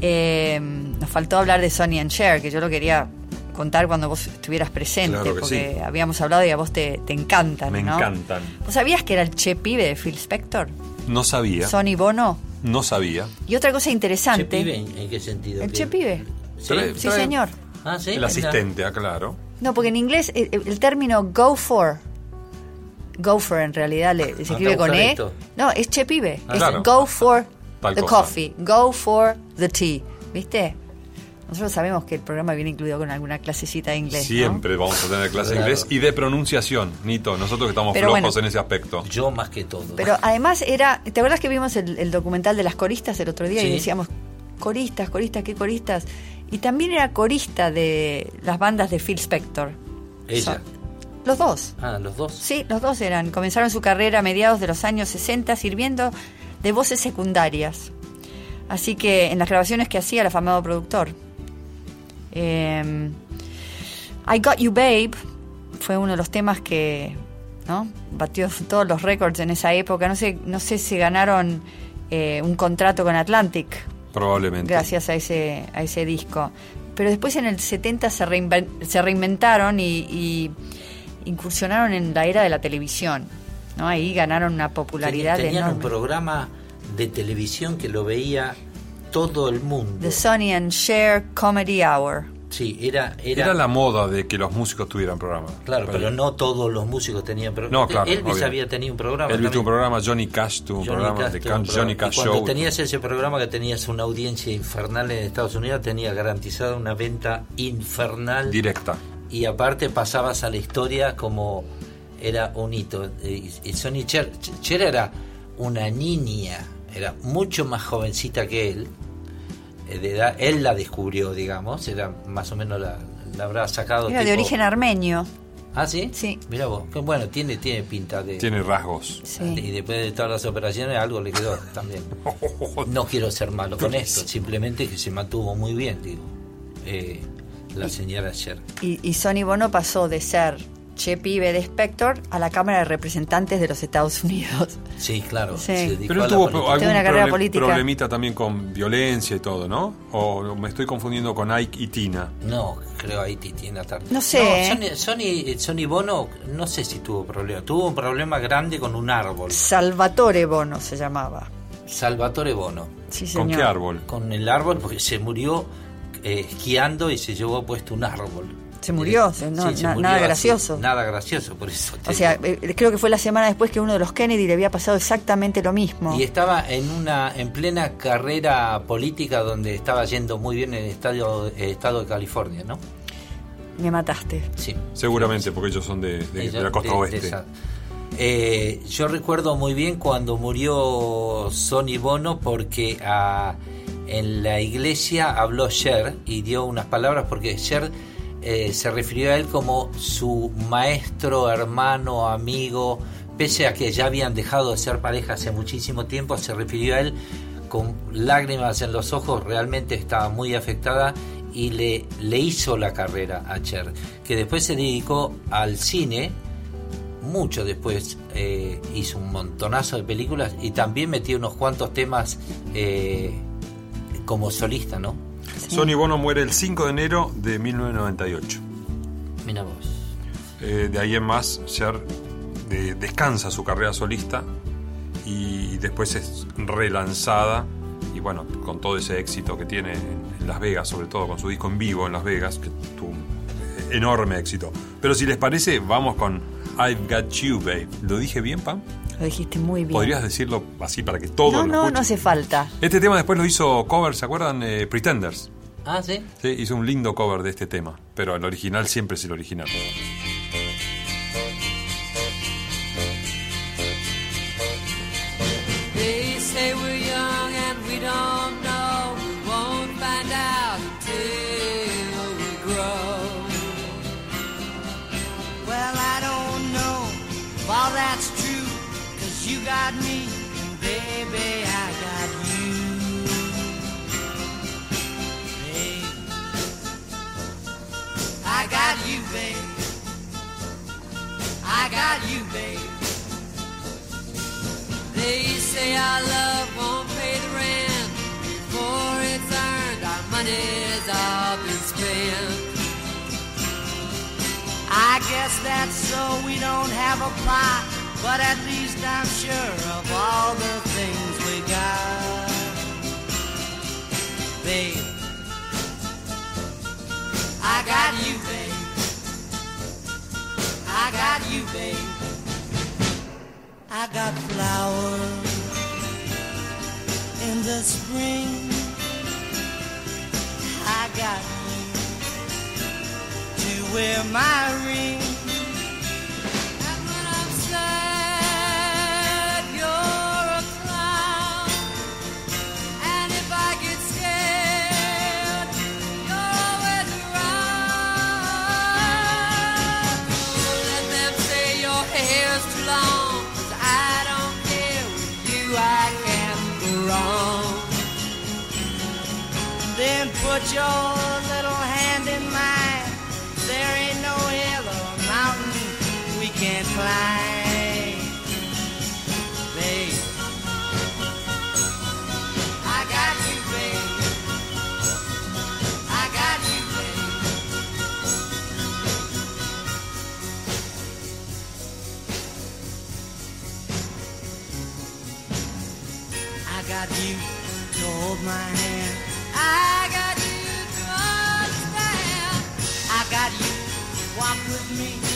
eh, nos faltó hablar de Sonny and Cher, que yo lo quería contar cuando vos estuvieras presente, Claro que porque sí. habíamos hablado y a vos te, te encantan, Me ¿no? encantan. ¿Vos sabías que era el Che Pibe de Phil Spector? No sabía. Sonny Bono. No sabía. Y otra cosa interesante. ¿Che pibe? ¿En qué sentido? El. Che Pibe. ¿Sí? Trae- Sí, trae señor. Ah, sí. El asistente, ah, claro. No, porque en inglés el, el término go for, go for en realidad le- se Ah, escribe con E. correcto. No, es che pibe. Ah, es claro. go for Tal the cosa. coffee, go for the tea. ¿Viste? Nosotros sabemos que el programa viene incluido con alguna clasecita de inglés. ¿no? Siempre vamos a tener clase de inglés y de pronunciación, Nito. Nosotros que estamos Pero flojos bueno. en ese aspecto. Yo más que todo. Pero además era. ¿Te acuerdas que vimos el, el documental de las coristas el otro día y decíamos, coristas, coristas, qué coristas? Y también era corista de las bandas de Phil Spector. Ella. Los dos. Ah, los dos. Sí, los dos eran. Comenzaron su carrera a mediados de los años 60 sirviendo de voces secundarias. Así que en las grabaciones que hacía el afamado productor. Eh, I Got You Babe fue uno de los temas que ¿no? batió todos los récords en esa época. No sé, no sé si ganaron eh, un contrato con Atlantic Probablemente. gracias a ese, a ese disco. Pero después en el 70 se, reinven- se reinventaron y, y incursionaron en la era de la televisión. ¿no? Ahí ganaron una popularidad Tenían un programa de televisión que lo veía todo el mundo. The Sonny and Cher Comedy Hour. Sí, era, era, Era la moda de que los músicos tuvieran programa. Claro, pero no todos los músicos tenían programa. No, claro, Elvis obvio. había tenido un programa. Él tuvo un programa, Johnny Cash tuvo un Johnny programa, Cash de un programa. Johnny Cash y cuando Show. tenías ese programa que tenías una audiencia infernal en Estados Unidos, tenías garantizada una venta infernal. Directa. Y aparte pasabas a la historia como era un hito. Y, y Sonny Cher, Cher era una niña, era mucho más jovencita que él. eh, De edad, él la descubrió, digamos, era más o menos la, la habrá sacado. Era de origen armenio. ¿Ah, sí? Sí. Mira vos, que bueno, tiene, tiene pinta de... Tiene rasgos. Sí. Y después de todas las operaciones algo le quedó también. No quiero ser malo con esto, simplemente que se mantuvo muy bien, digo. Eh, la señora ayer. Y, y Sonny Bono pasó de ser che pibe de Spector a la Cámara de Representantes de los Estados Unidos. Sí, claro. Sí. Pero él tuvo algún una carrera política. problemita también con violencia y todo, ¿no? O me estoy confundiendo con Ike y Tina. No, creo ahí tiene la tarde. No sé, ¿eh? Sony, Sony, Sony Bono, no sé si tuvo problema. Tuvo un problema grande con un árbol. Salvatore Bono se llamaba. Salvatore Bono. Sí, ¿Con señor. qué árbol? Con el árbol porque se murió eh, esquiando y se llevó puesto un árbol. Se murió, se- no- sí, se na- murió nada así, gracioso. Nada gracioso, por eso. te O sea, digo. eh, creo que fue la semana después que uno de los Kennedy le había pasado exactamente lo mismo. Y estaba en una en plena carrera política donde estaba yendo muy bien en el estadio, eh, estado de California, ¿no? Me mataste. Sí. Seguramente, porque ellos son de, de- de Ella- la costa de- de oeste. esa. Eh, yo recuerdo muy bien cuando murió Sonny Bono porque ah, en la iglesia habló Cher y dio unas palabras porque Cher eh, se refirió a él como su maestro, hermano, amigo, pese a que ya habían dejado de ser pareja hace muchísimo tiempo, se refirió a él con lágrimas en los ojos, realmente estaba muy afectada y le, le hizo la carrera a Cher, que después se dedicó al cine, mucho después eh, hizo un montonazo de películas y también metió unos cuantos temas eh, como solista, ¿no? Sonny Bono muere el 5 de enero de 1998. Mira vos. Eh, de ahí en más, Cher de- descansa su carrera solista y después es relanzada. Y bueno, con todo ese éxito que tiene en, en Las Vegas, sobre todo con su disco en vivo en Las Vegas, que tuvo un eh, enorme éxito. Pero si les parece, vamos con I've Got You, Babe. ¿Lo dije bien, Pam? Lo dijiste muy bien. ¿Podrías decirlo así para que todos no, lo no, no hace falta. Este tema después lo hizo cover, ¿se acuerdan? Eh, Pretenders. Ah, sí. Sí, hizo un lindo cover de este tema, pero el original siempre es el original. They say we're young and we don't know. We won't find out until we grow. Well, I don't know if all that's true. Got me, and baby, I got you. Babe. I got you, babe. I got you, babe. They say our love won't pay the rent before it's earned. Our money's all been spent. I guess that's so we don't have a plot, but at least I'm sure of all the things we got. Babe, I got you, babe. I got you, babe. I got flowers in the spring. I got you to wear my ring. put your little hand in mine. There ain't no hill or mountain we can't climb. Babe, I got you, babe. I got you, babe. I got you to hold my hand. I walk with me.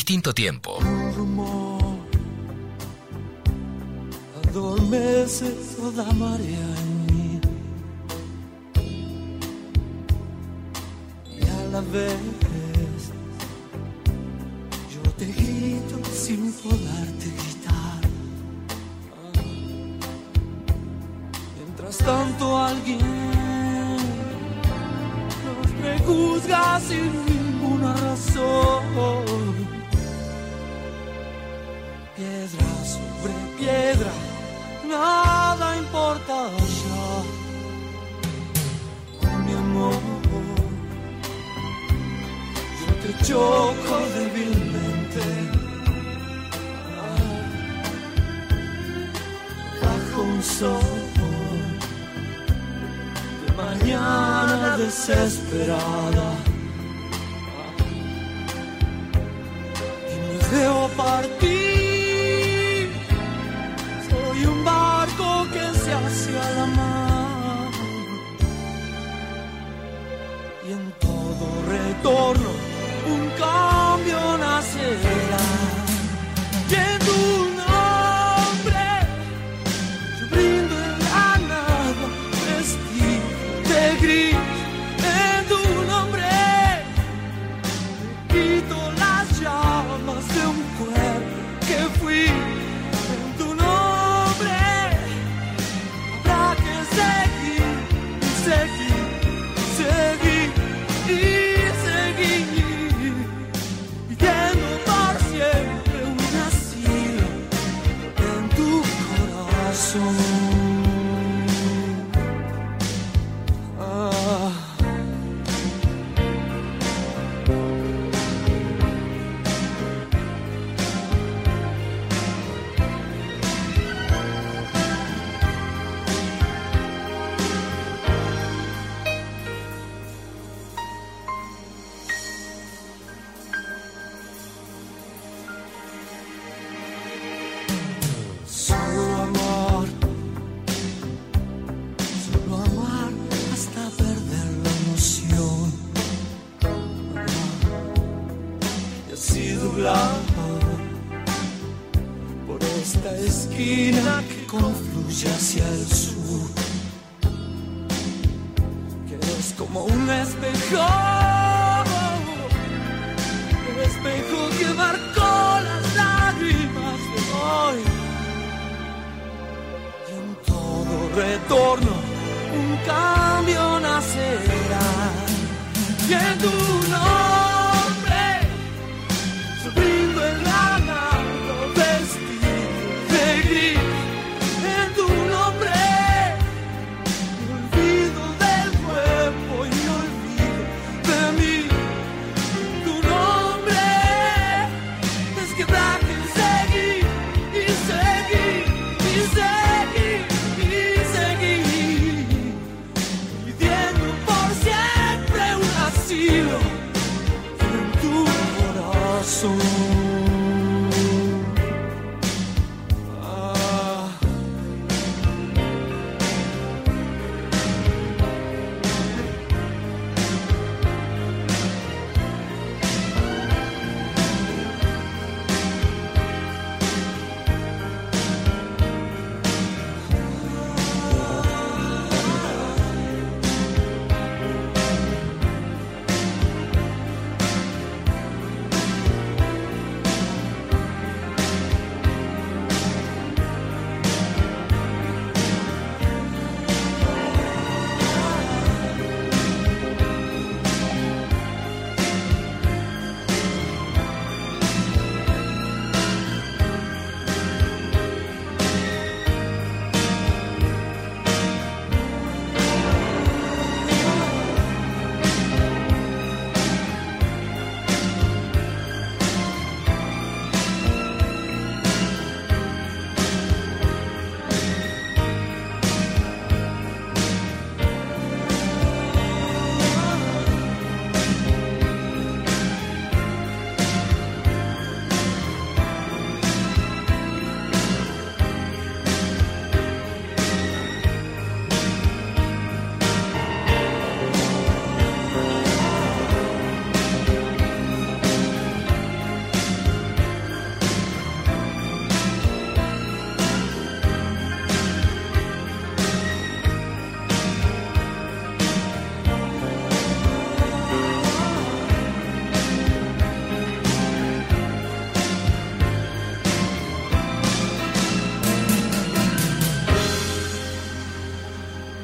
distinto tiempo. Un rumor adormece toda marea en mí. Y a la vez yo te grito sin poderte gritar. Mientras tanto alguien me juzga sin ninguna razón. piedra, nada importa ya. Oh, mi amor, yo te choco débilmente. Ah, bajo un sol de mañana desesperada. Ah, y me veo partir. retorno.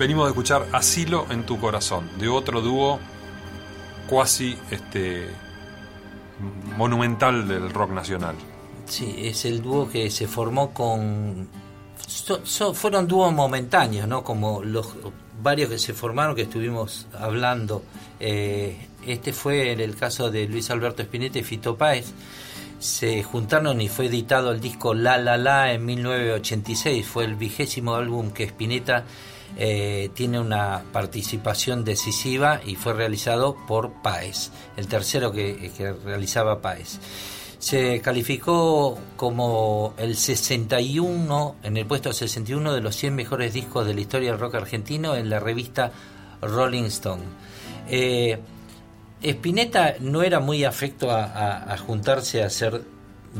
Venimos de escuchar Asilo en tu corazón, de otro dúo cuasi este, monumental del rock nacional. Sí, es el dúo que se formó con... so- fueron dúos momentáneos, ¿no? Como los varios que se formaron que estuvimos hablando. Eh, este fue en el caso de Luis Alberto Spinetta y Fito Páez. Se juntaron y fue editado el disco La La La en 1986. Fue el vigésimo álbum que Spinetta eh, tiene una participación decisiva y fue realizado por Páez, el tercero que, que realizaba Páez. Se calificó como el 61, en el puesto 61 de los 100 mejores discos de la historia del rock argentino en la revista Rolling Stone. Eh, Spinetta no era muy afecto a, a- a juntarse a hacer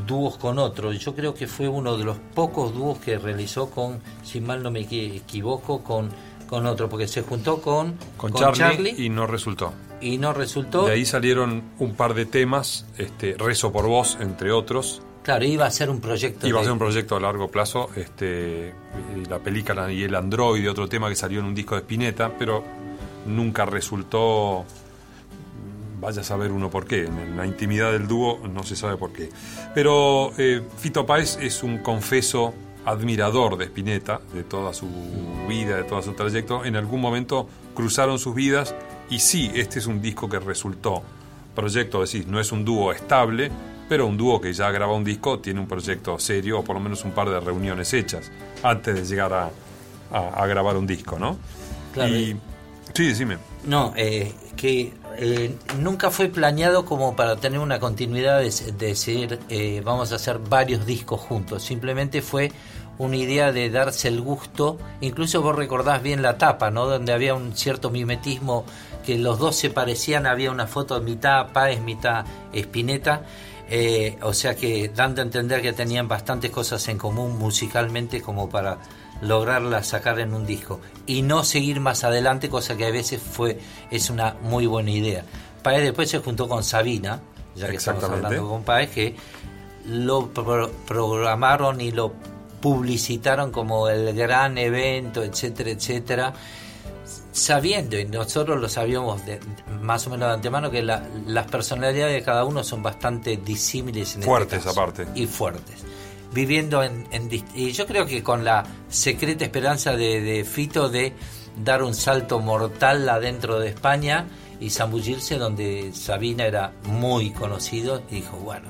dúos con otros. Yo creo que fue uno de los pocos dúos que realizó con, si mal no me equi- equivoco, con, con otro, porque se juntó con, Con, con Charlie, y no resultó. y no resultó. De ahí salieron un par de temas, este, Rezo por vos, entre otros. Claro, iba a ser un proyecto. Iba a ser un proyecto a largo plazo, este, la película y el androide, otro tema que salió en un disco de Spinetta, pero nunca resultó, vaya a saber uno por qué, en la intimidad del dúo no se sabe por qué. Pero eh, Fito Páez es un confeso admirador de Spinetta, de toda su vida, de todo su trayecto. En algún momento cruzaron sus vidas y sí, este es un disco que resultó proyecto, decís, no es un dúo estable, pero un dúo que ya graba un disco tiene un proyecto serio o por lo menos un par de reuniones hechas antes de llegar a, a- a grabar un disco, ¿no? Claro, Y, y- sí, decime. No, eh, que eh, nunca fue planeado como para tener una continuidad de, de decir eh, vamos a hacer varios discos juntos. Simplemente fue una idea de darse el gusto. Incluso vos recordás bien la tapa, ¿no? Donde había un cierto mimetismo que los dos se parecían. Había una foto mitad Páez, mitad Spinetta. Eh, o sea que dando a entender que tenían bastantes cosas en común musicalmente como para lograrla sacar en un disco y no seguir más adelante, cosa que a veces fue es una muy buena idea. Paez después se juntó con Sabina, ya que estamos hablando con Paez, que lo pro- programaron y lo publicitaron como el gran evento, etcétera, etcétera, sabiendo, y nosotros lo sabíamos de- más o menos de antemano, que la- las personalidades de cada uno son bastante disímiles en este Fuertes, caso. aparte. Y fuertes. Viviendo en, en Y yo creo que con la secreta esperanza de, de Fito de dar un salto mortal adentro de España y zambullirse donde Sabina era muy conocido, y dijo, bueno,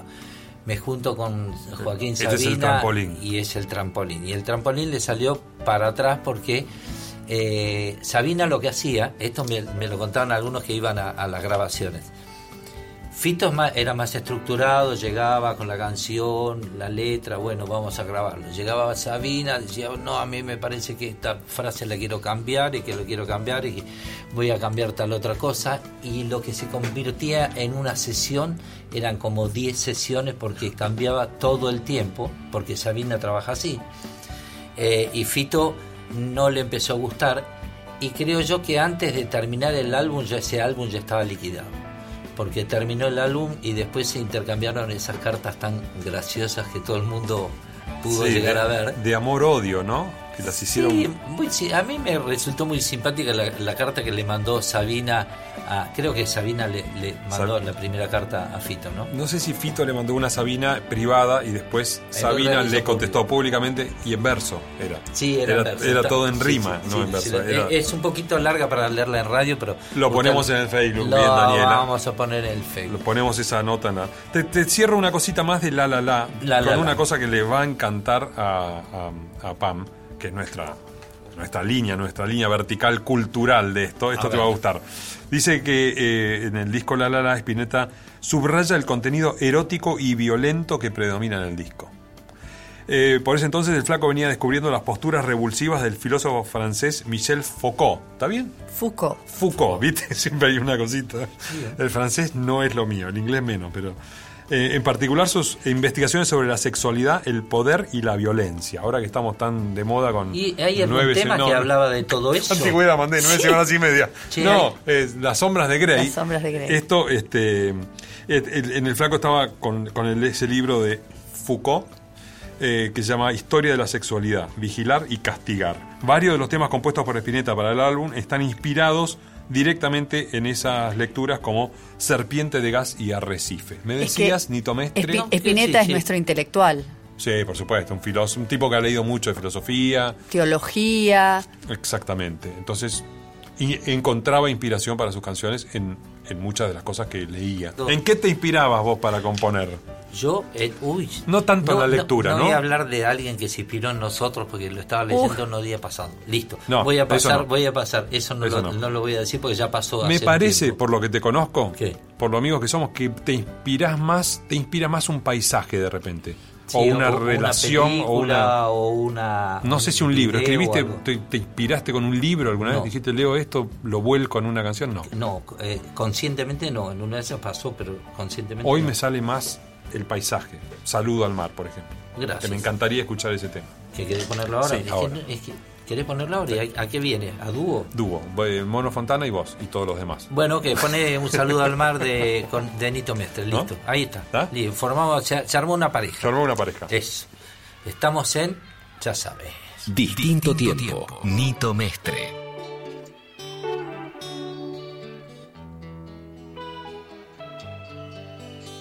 me junto con Joaquín Este Sabina es el trampolín. y es el trampolín. Y el trampolín le salió para atrás porque eh, Sabina lo que hacía, esto me, me lo contaban algunos que iban a, a las grabaciones. Fito era más estructurado, llegaba con la canción, la letra, bueno, vamos a grabarlo. Llegaba Sabina, decía, no, a mí me parece que esta frase la quiero cambiar y que lo quiero cambiar y que voy a cambiar tal otra cosa. Y lo que se convirtía en una sesión eran como 10 sesiones porque cambiaba todo el tiempo, porque Sabina trabaja así. Eh, y Fito no le empezó a gustar y creo yo que antes de terminar el álbum ya ese álbum ya estaba liquidado porque terminó el álbum y después se intercambiaron esas cartas tan graciosas que todo el mundo pudo Sí, llegar a ver de amor-odio, ¿no? Que las hicieron... Sí, muy a mí me resultó muy simpática la, la carta que le mandó Sabina a, creo que Sabina le, le mandó Sab- la primera carta a Fito ¿no? No sé si Fito le mandó una a Sabina privada y después Sabina lo le contestó públicamente y en verso era. Sí, era, verso. era Está- todo en rima, sí, no en verso. era- Es un poquito larga para leerla en radio, pero. Lo ponemos en el Facebook, Lo bien, Daniela. vamos a poner en el Lo Facebook. ponemos esa nota en la... Te, te cierro una cosita más de La La La, La con La una cosa que le va a encantar a, a- a Pam, que es nuestra, nuestra línea, nuestra línea vertical cultural de esto. Esto A te ver. va a gustar. Dice que eh, en el disco La La La, Spinetta subraya el contenido erótico y violento que predomina en el disco. Eh, por ese entonces el flaco venía descubriendo las posturas revulsivas del filósofo francés Michel Foucault. ¿Está bien? Foucault. Foucault, ¿viste? Siempre hay una cosita. El francés no es lo mío, el inglés menos, pero... eh, en particular sus investigaciones sobre la sexualidad, el poder y la violencia. Ahora que estamos tan de moda con... ¿Y hay algún nueve tema no, que hablaba de todo eso? Antigüedad, mandé nueve Sí. semanas y media. Che, no, Las sombras de Grey. Las sombras de Grey. Esto, este... En el flaco estaba con, con el- ese libro de Foucault eh, que se llama Historia de la Sexualidad, Vigilar y Castigar. Varios de los temas compuestos por Spinetta para el álbum están inspirados directamente en esas lecturas como Serpiente de Gas y Arrecife. Me Es que decías, Nito Mestre. Espi- Spinetta sí, es sí. nuestro intelectual. Sí, por supuesto, un, filósofo, un tipo que ha leído mucho de filosofía, Teología. exactamente. Entonces, y encontraba inspiración para sus canciones en, en muchas de las cosas que leía. No. ¿En qué te inspirabas vos para componer? Yo, eh, uy. No tanto en la lectura, no, ¿no? voy a hablar de alguien que se inspiró en nosotros porque lo estaba leyendo unos días pasados. Listo. No, voy a pasar, no. voy a pasar. Eso no, Eso lo, no. no lo voy a decir porque ya pasó. Me hace parece, por lo que te conozco, ¿Qué? por lo amigos que somos, que te inspiras más, te inspira más un paisaje de repente. Sí, o una relación, película, o una. o una- No sé si un libro. ¿Escribiste, te, te inspiraste con un libro alguna vez? ¿Dijiste, leo esto, lo vuelco en una canción? No. No, eh, conscientemente no. En una de esas pasó, pero conscientemente Hoy no. me sale más el paisaje. Saludo al mar, por ejemplo. Gracias. Que me encantaría escuchar ese tema. ¿Que querés ponerlo ahora? Sí, ahora. es que- ¿Querés ponerlo ahora? ¿Y ¿A, qué viene? ¿A dúo? Dúo, Mono Fontana y vos, y todos los demás. Bueno, que pone un saludo al mar de, con, de Nito Mestre. ¿No? Listo. Ahí está. ¿Está? Listo. Formamos, se, se armó una pareja. Se armó una pareja. Eso. Estamos en, ya sabes. Distinto tiempo. Nito Mestre.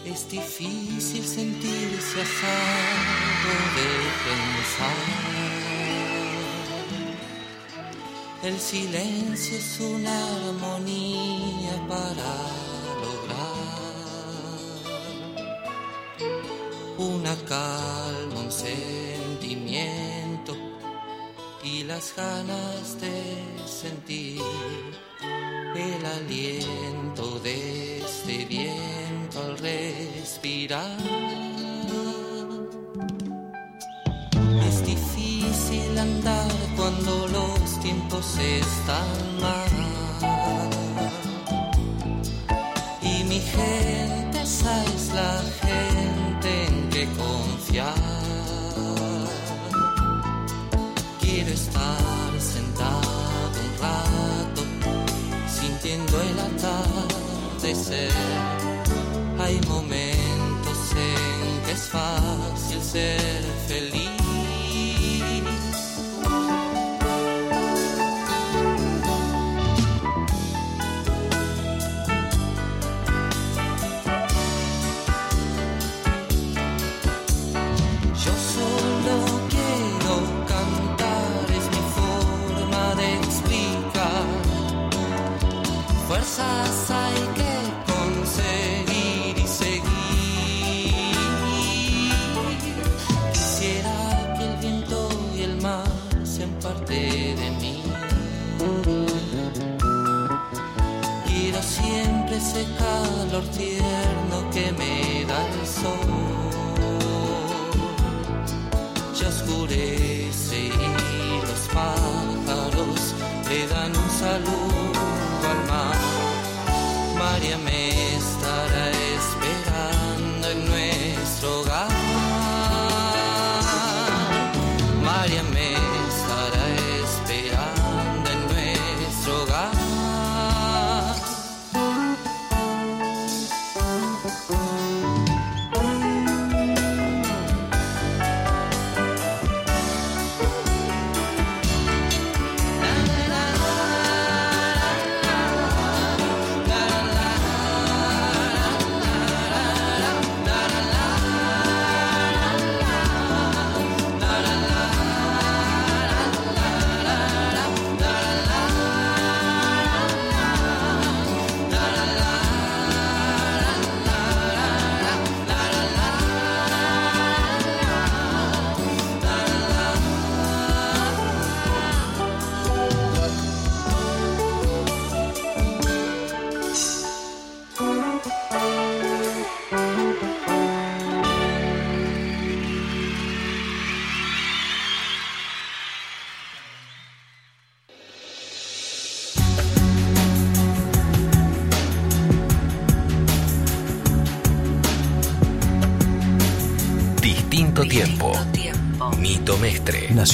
Es difícil sentirse asado de pensar. El silencio es una armonía para lograr una calma, un sentimiento y las ganas de sentir el aliento de este viento al respirar. Tiempos están mal. Y mi gente, esa es la gente en que confiar. Quiero estar sentado un rato sintiendo el atardecer. Hay momentos en que es fácil ser feliz. Fuerzas hay que conseguir y seguir. Quisiera que el viento y el mar sean parte de mí. Quiero siempre ese calor tierno que me da el sol ya oscurece y los pájaros le dan un saludo. María me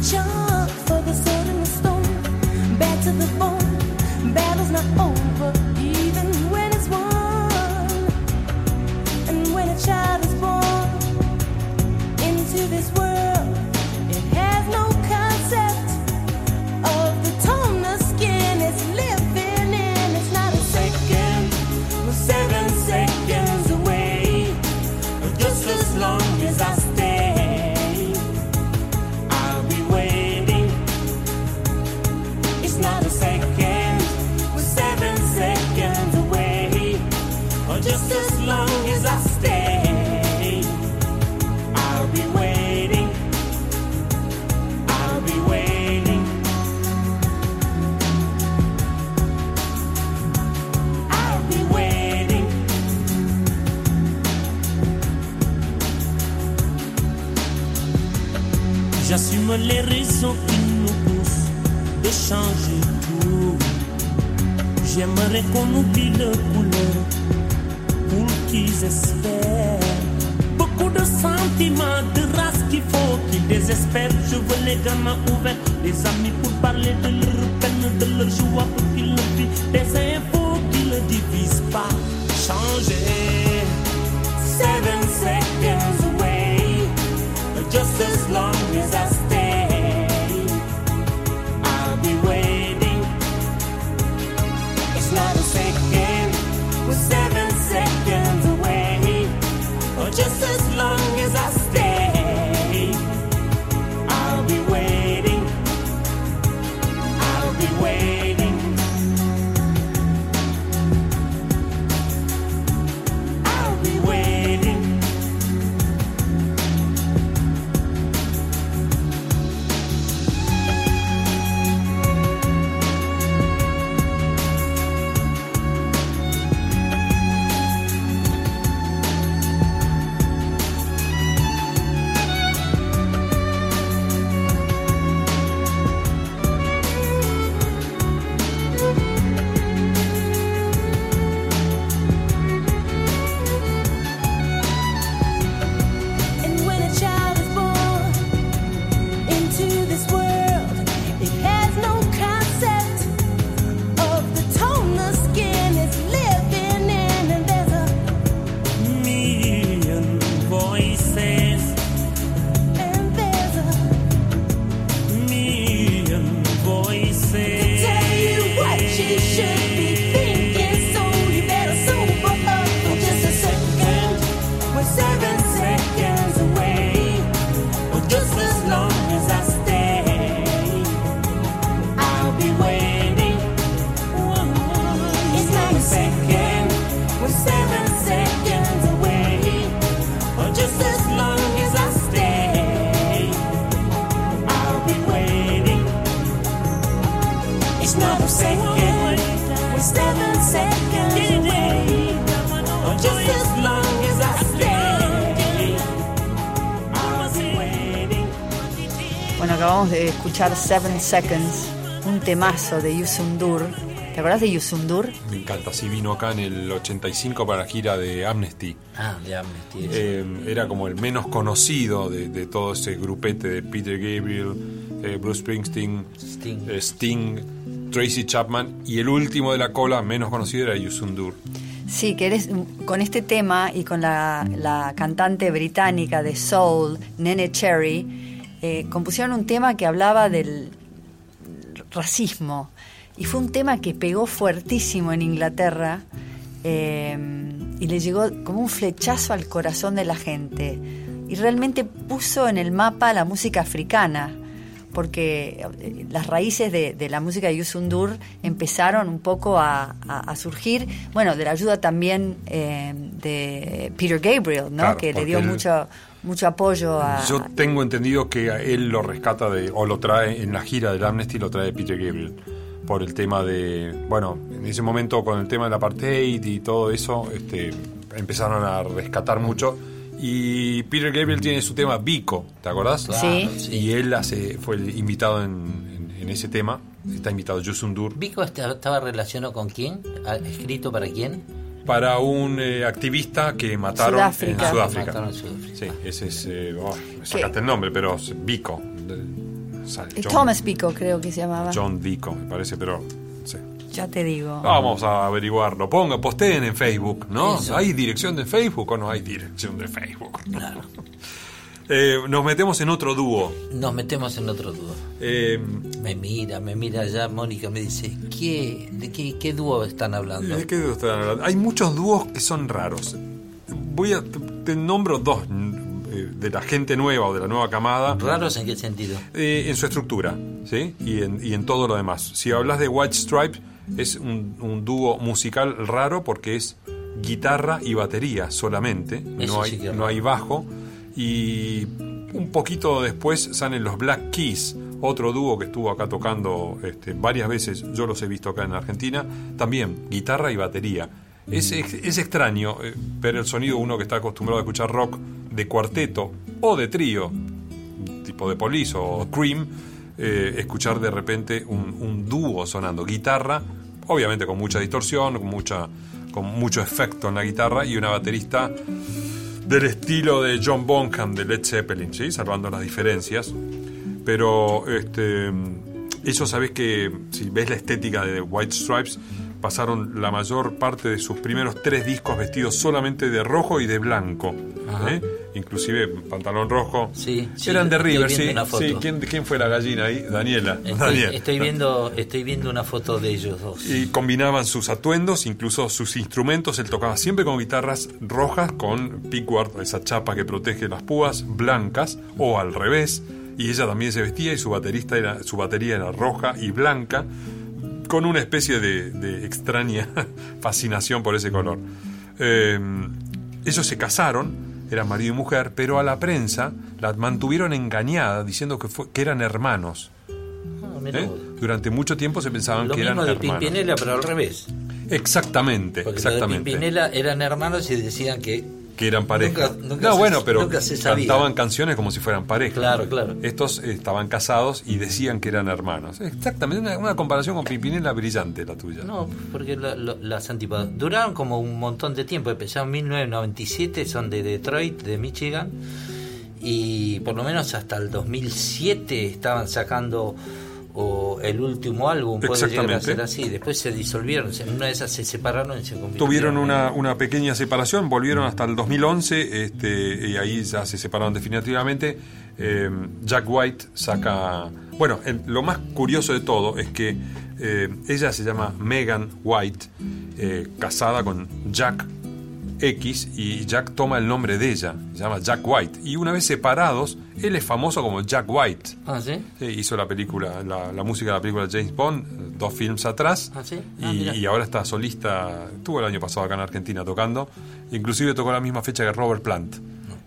就 changer tout. J'aimerais qu'on oublie le couleur pour qu'ils espèrent. Beaucoup de sentiments, de race qu'il faut qu'ils désespèrent. Je veux les gamins ouverts, les amis pour parler de leur peine, de leur joie pour qu'ils le acabamos de escuchar Seven Seconds, un temazo de Yusundur. ¿Te acordás de Yusundur? Me encanta, sí vino acá en el 85 para la gira de Amnesty. Ah, de Amnesty. Eh, era como el menos conocido de, de todo ese grupete de Peter Gabriel, eh, Bruce Springsteen, Sting. eh, Sting, Tracy Chapman y el último de la cola, menos conocido, era Yusundur. Sí, que eres con este tema y con la, la cantante británica de soul, Nene Cherry, eh, compusieron un tema que hablaba del racismo. Y fue un tema que pegó fuertísimo en Inglaterra eh, y le llegó como un flechazo al corazón de la gente. Y realmente puso en el mapa la música africana, porque eh, las raíces de, de la música de Yusundur empezaron un poco a, a- a surgir, bueno, de la ayuda también eh, de Peter Gabriel, ¿no? Claro, que le dio él- mucho, mucho apoyo a... Yo tengo entendido que a él lo rescata de, o lo trae en la gira del Amnesty, lo trae Peter Gabriel. Por el tema de, bueno, en ese momento con el tema del apartheid y todo eso, este, empezaron a rescatar mucho Y Peter Gabriel tiene su tema Vico, ¿te acordás? Sí. Y él hace, fue el invitado en, en- en ese tema. Está invitado Yusundur ¿Vico esta- estaba relacionado con quién? ¿Ha ¿Escrito para quién? Para un eh, activista que mataron Sudáfrica. en Sudáfrica. Mataron en Sudáfrica. Sí, ese es. eh, oh, me sacaste el nombre, pero es Vico. Eh, Thomas Pico creo que se llamaba. John Vico, me parece, pero. sí. Ya te digo. Vamos a averiguarlo. Ponga, posteen en Facebook, ¿no? Eso. ¿Hay dirección de Facebook o no hay dirección de Facebook? Eh, nos metemos en otro dúo. Nos metemos en otro dúo. Eh, Me mira, me mira ya, Mónica me dice, ¿qué, ¿de qué, qué dúo están hablando? ¿De qué dúo están hablando? Hay muchos dúos que son raros. Voy a. Te, te nombro dos eh, de la gente nueva o de la nueva camada. ¿Raros en qué sentido? Eh, en su estructura, ¿sí? Y en, y en todo lo demás. Si hablas de White Stripe, es un, un dúo musical raro porque es guitarra y batería solamente. Eso No hay, sí no hay bajo. Y un poquito después salen los Black Keys, otro dúo que estuvo acá tocando este, varias veces. Yo los he visto acá en Argentina. También guitarra y batería. Es, es extraño eh, ver el sonido uno que está acostumbrado a escuchar rock de cuarteto o de trío, tipo de Police o Cream, eh, escuchar de repente un, un dúo sonando guitarra, obviamente con mucha distorsión, con, mucha, con mucho efecto en la guitarra y una baterista del estilo de John Bonham de Led Zeppelin, ¿sí? salvando las diferencias. Pero este, ellos sabés que si ves la estética de White Stripes, pasaron la mayor parte de sus primeros tres discos vestidos solamente de rojo y de blanco. Ajá. ¿eh? Inclusive pantalón rojo. Sí, sí, Eran de River, sí. ¿Quién, quién fue la gallina ahí? Daniela. Estoy, Daniel. estoy viendo, estoy viendo una foto de ellos dos. Y combinaban sus atuendos, incluso sus instrumentos. Él tocaba siempre con guitarras rojas, con pickguard, esa chapa que protege las púas, blancas, o al revés. Y ella también se vestía y su, baterista era, su batería era roja y blanca, con una especie de, de extraña fascinación por ese color. Eh, ellos se casaron, eran marido y mujer, pero a la prensa la mantuvieron engañada diciendo que, fue- que eran hermanos. Ah, ¿eh? Durante mucho tiempo se pensaban Lo que eran mismo de hermanos. Pimpinela, pero al revés. Exactamente, Porque los de exactamente. Pimpinela eran hermanos y decían que Que eran pareja. Nunca- nunca no, se- bueno, pero nunca se cantaban canciones como si fueran pareja. Claro, claro. Estos eh, estaban casados y decían que eran hermanos. Exactamente, una, una comparación con Pimpinela brillante la tuya. No, porque la- la- las antipodas duraron como un montón de tiempo. Empezaron en 1997, son de Detroit, de Michigan. Y por lo menos hasta el 2007 estaban sacando o el último álbum, puede llegar a ser así. Después se disolvieron, en una de esas se separaron y se convirtieron. Tuvieron una, una pequeña separación, volvieron hasta el 2011 este, y ahí ya se separaron definitivamente. Eh, Jack White saca... Bueno, el- lo más curioso de todo es que eh, ella se llama Megan White, eh, casada con Jack X y Jack toma el nombre de ella, se llama Jack White. Y una vez separados, él es famoso como Jack White. Ah, ¿sí? Sí, hizo la película, la, la música de la película James Bond, dos films atrás. Ah, ¿sí? Ah, y, ahora está solista, estuvo el año pasado acá en Argentina tocando. Inclusive tocó la misma fecha que Robert Plant.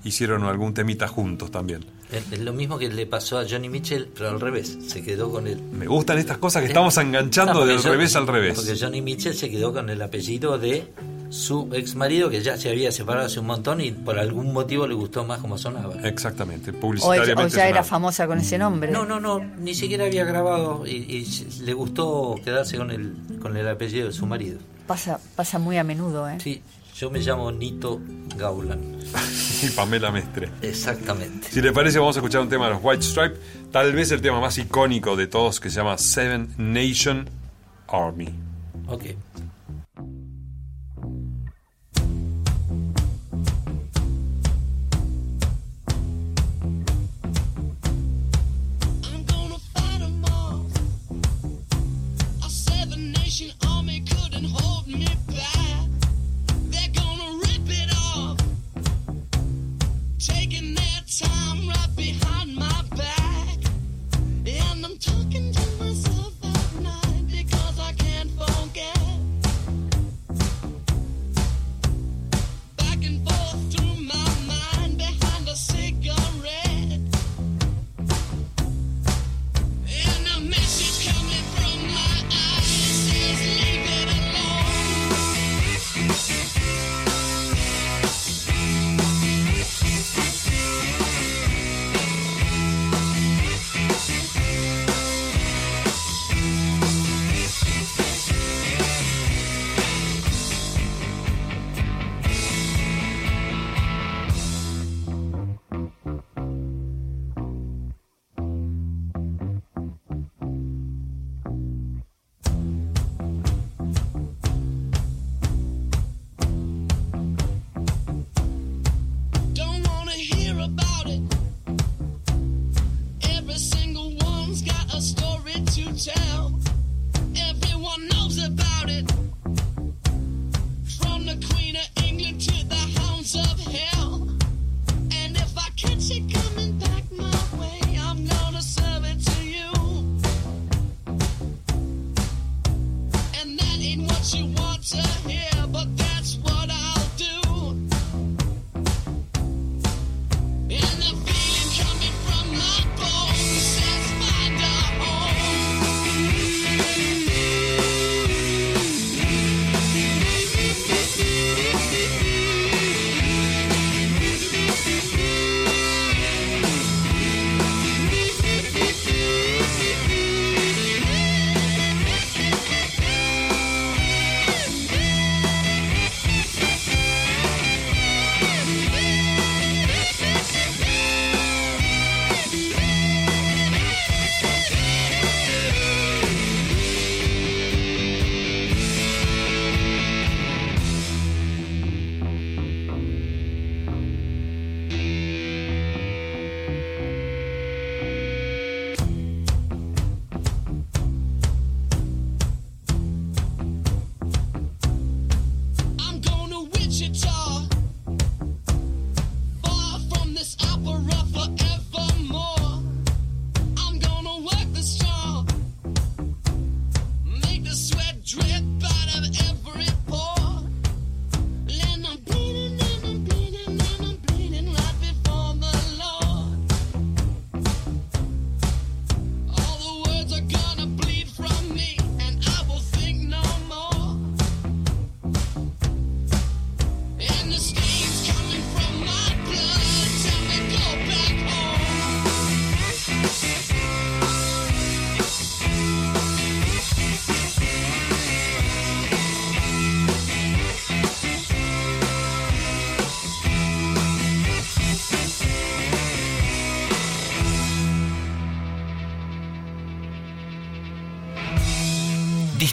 Hicieron algún temita juntos también. Es lo mismo que le pasó a Johnny Mitchell, pero al revés. Se quedó con el. Me gustan estas cosas que estamos No, enganchando porque del yo- revés al revés. Porque Johnny Mitchell se quedó con el apellido de su ex marido, que ya se había separado hace un montón y por algún motivo le gustó más como sonaba. Exactamente, O, ella- o publicitariamente. ya era sonaba. famosa con ese nombre. No, no, no, ni siquiera había grabado y, y le gustó quedarse con el, con el apellido de su marido. Pasa, pasa muy a menudo, ¿eh? Sí, yo me llamo Nito Gaulan. y Pamela Mestre. Exactamente. Si le parece, vamos a escuchar un tema de los White Stripe, tal vez el tema más icónico de todos, que se llama Seven Nation Army. Ok.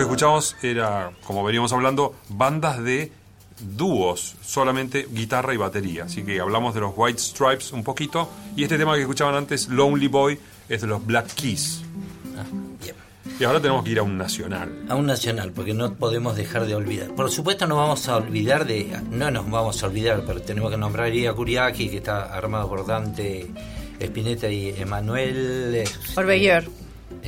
Que escuchamos era, como veníamos hablando, bandas de dúos, solamente guitarra y batería. Así que hablamos de los White Stripes un poquito. Y este tema que escuchaban antes, Lonely Boy, es de los Black Keys. Y ahora tenemos que ir a un nacional. A un nacional, porque no podemos dejar de olvidar. Por supuesto no vamos a olvidar de... No nos vamos a olvidar, pero tenemos que nombrar a Kuriaki, que está armado por Dante Spinetta y Emanuel... eh, Orbeguier.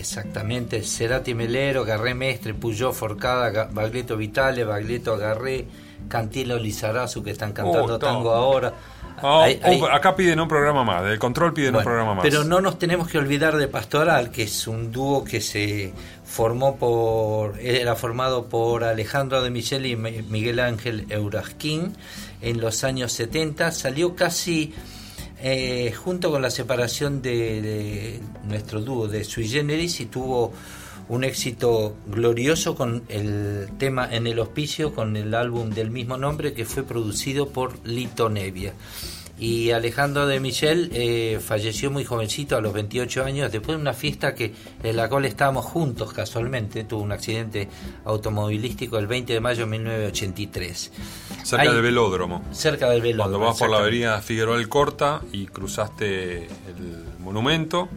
Exactamente, Cerati Melero, Garré Mestre, Puyó Forcada, Baglietto Vitale, Baglietto Agarré, Cantilo Lizarazu, que están cantando Oh, tango ahora. Oh, Hay- hay- oh, acá piden un programa más, del control piden un programa más. Pero no nos tenemos que olvidar de Pastoral, que es un dúo que se formó por. era formado por Alejandro de Michel y Mi- Miguel Ángel Eurasquín en los años 70. Salió casi eh, junto con la separación de, de nuestro dúo de Sui Generis y tuvo un éxito glorioso con el tema En el Hospicio, con el álbum del mismo nombre que fue producido por Lito Nevia. Y Alejandro de Michel eh, falleció muy jovencito, a los 28 años, después de una fiesta que en la cual estábamos juntos casualmente. Tuvo un accidente automovilístico el 20 de mayo de 1983. Cerca Hay- del velódromo. Cerca del velódromo. Cuando vas por la avenida Figueroa del Corta y cruzaste el monumento,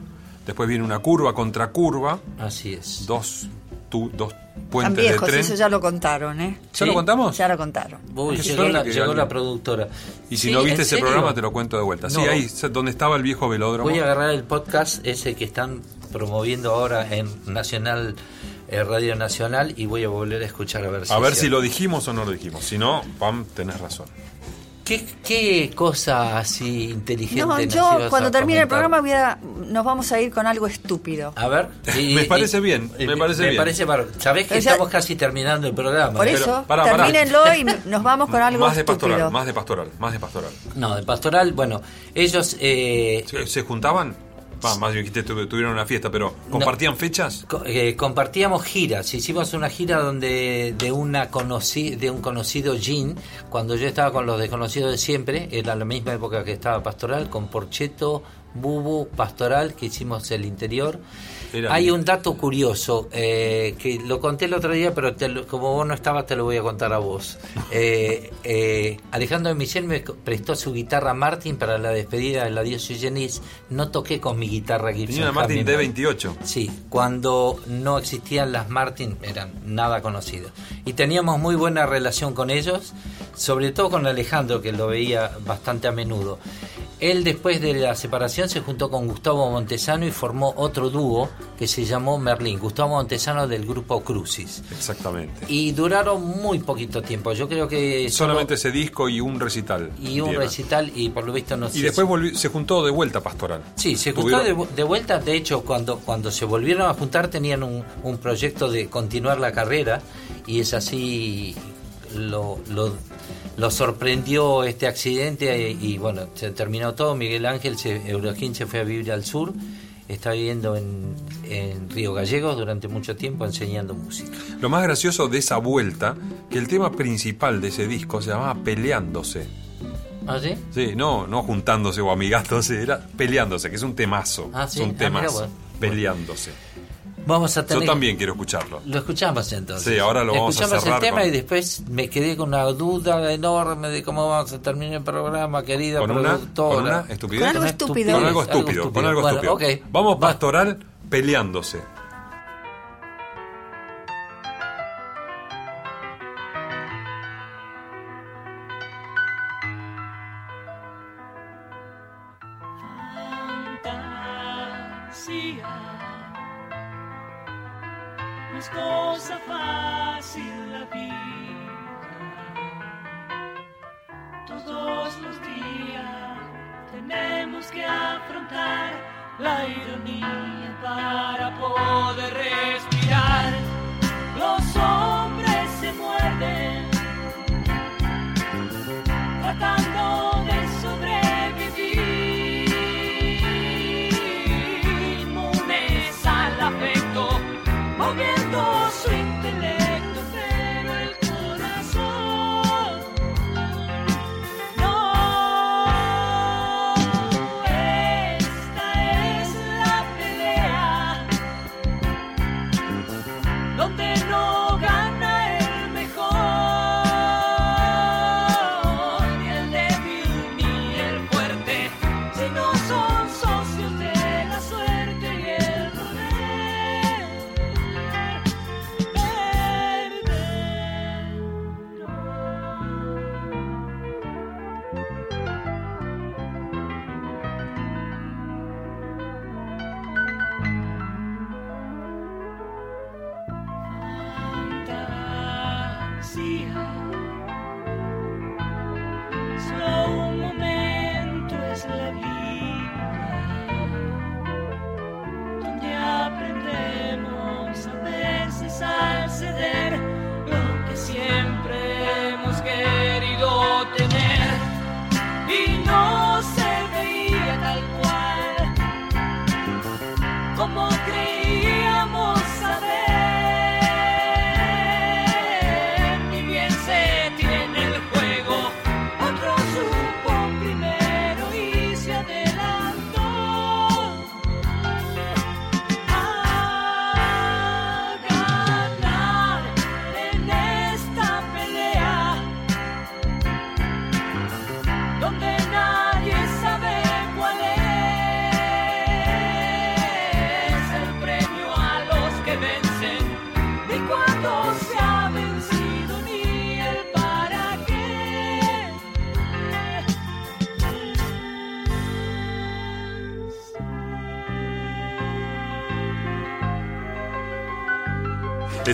después viene una curva contra curva. Así es. Dos, tu- dos puentes viejos, de tren. eso ya lo contaron, ¿eh? ¿Ya lo contamos? Ya lo contaron. Uy, llegó, la, que llegó alguien- la productora. Y si Sí, no ¿en viste ese serio? programa, te lo cuento de vuelta. Sí, ahí, donde estaba el viejo velódromo. Voy a agarrar el podcast ese que están promoviendo ahora en Nacional eh, Radio Nacional y voy a volver a escuchar a ver si A ver si lo dijimos o no lo dijimos. Si no, Pam, tenés razón. ¿Qué, qué cosa así inteligente No, yo cuando termine el programa voy a- nos vamos a ir con algo estúpido. A ver. Me parece bien, me parece bien. parece. Sabés que O sea, estamos casi terminando el programa. Por ¿eh? eso, pará. termínenlo y nos vamos con algo Más de estúpido. pastoral, más de pastoral, más de pastoral. No, de pastoral, bueno, ellos... eh, ¿Se, se juntaban? Va, más bien dijiste tu- tuvieron una fiesta, pero ¿compartían fechas? Eh, compartíamos giras, hicimos una gira donde de una conoci- de un conocido Jean, cuando yo estaba con los desconocidos de siempre, era la misma época que estaba Pastoral, con Porcheto, Bubu, Pastoral, que hicimos el interior. Era Hay un dato curioso, eh, que lo conté el otro día, pero te lo- como vos no estabas, te lo voy a contar a vos. Eh, eh, Alejandro de Michel me prestó su guitarra Martin para la despedida de la diócesis Genis. No toqué con mi guitarra Gibson. Tenía una Martin Hummingbird. D28. Sí, cuando no existían las Martin eran nada conocidos. Y teníamos muy buena relación con ellos, sobre todo con Alejandro, que lo veía bastante a menudo. Él después de la separación se juntó con Gustavo Montesano y formó otro dúo que se llamó Merlín, Gustavo Montesano del grupo Crucis. Exactamente. Y duraron muy poquito tiempo, yo creo que solo- Solamente ese disco y un recital. y un recital y por lo visto no sé Y después volvió- se juntó de vuelta Pastoral. Sí, se juntó de, de vuelta. De hecho, cuando, cuando se volvieron a juntar tenían un, un proyecto de continuar la carrera y es así lo, lo, lo sorprendió este accidente y, y, bueno, se terminó todo. Miguel Ángel, se, Euroquín se fue a vivir al sur. Está viviendo en, en Río Gallegos durante mucho tiempo enseñando música. Lo más gracioso de esa vuelta, que el tema principal de ese disco se llamaba Peleándose. ¿Ah, sí? Sí, no, no juntándose o amigándose, era peleándose, que es un temazo. Ah, sí. Es un Ah, temazo. Peleándose. Vamos a tener... Yo también quiero escucharlo. Lo escuchamos entonces. Sí, ahora lo vamos a Escuchamos cerrar el tema con- y después me quedé con una duda enorme de cómo vamos a terminar el programa, querida ¿Con una, productora. con una estupidez? Con algo estúpido. Con algo estúpido, con algo Bueno, estúpido. ok. Vamos pastoral peleándose.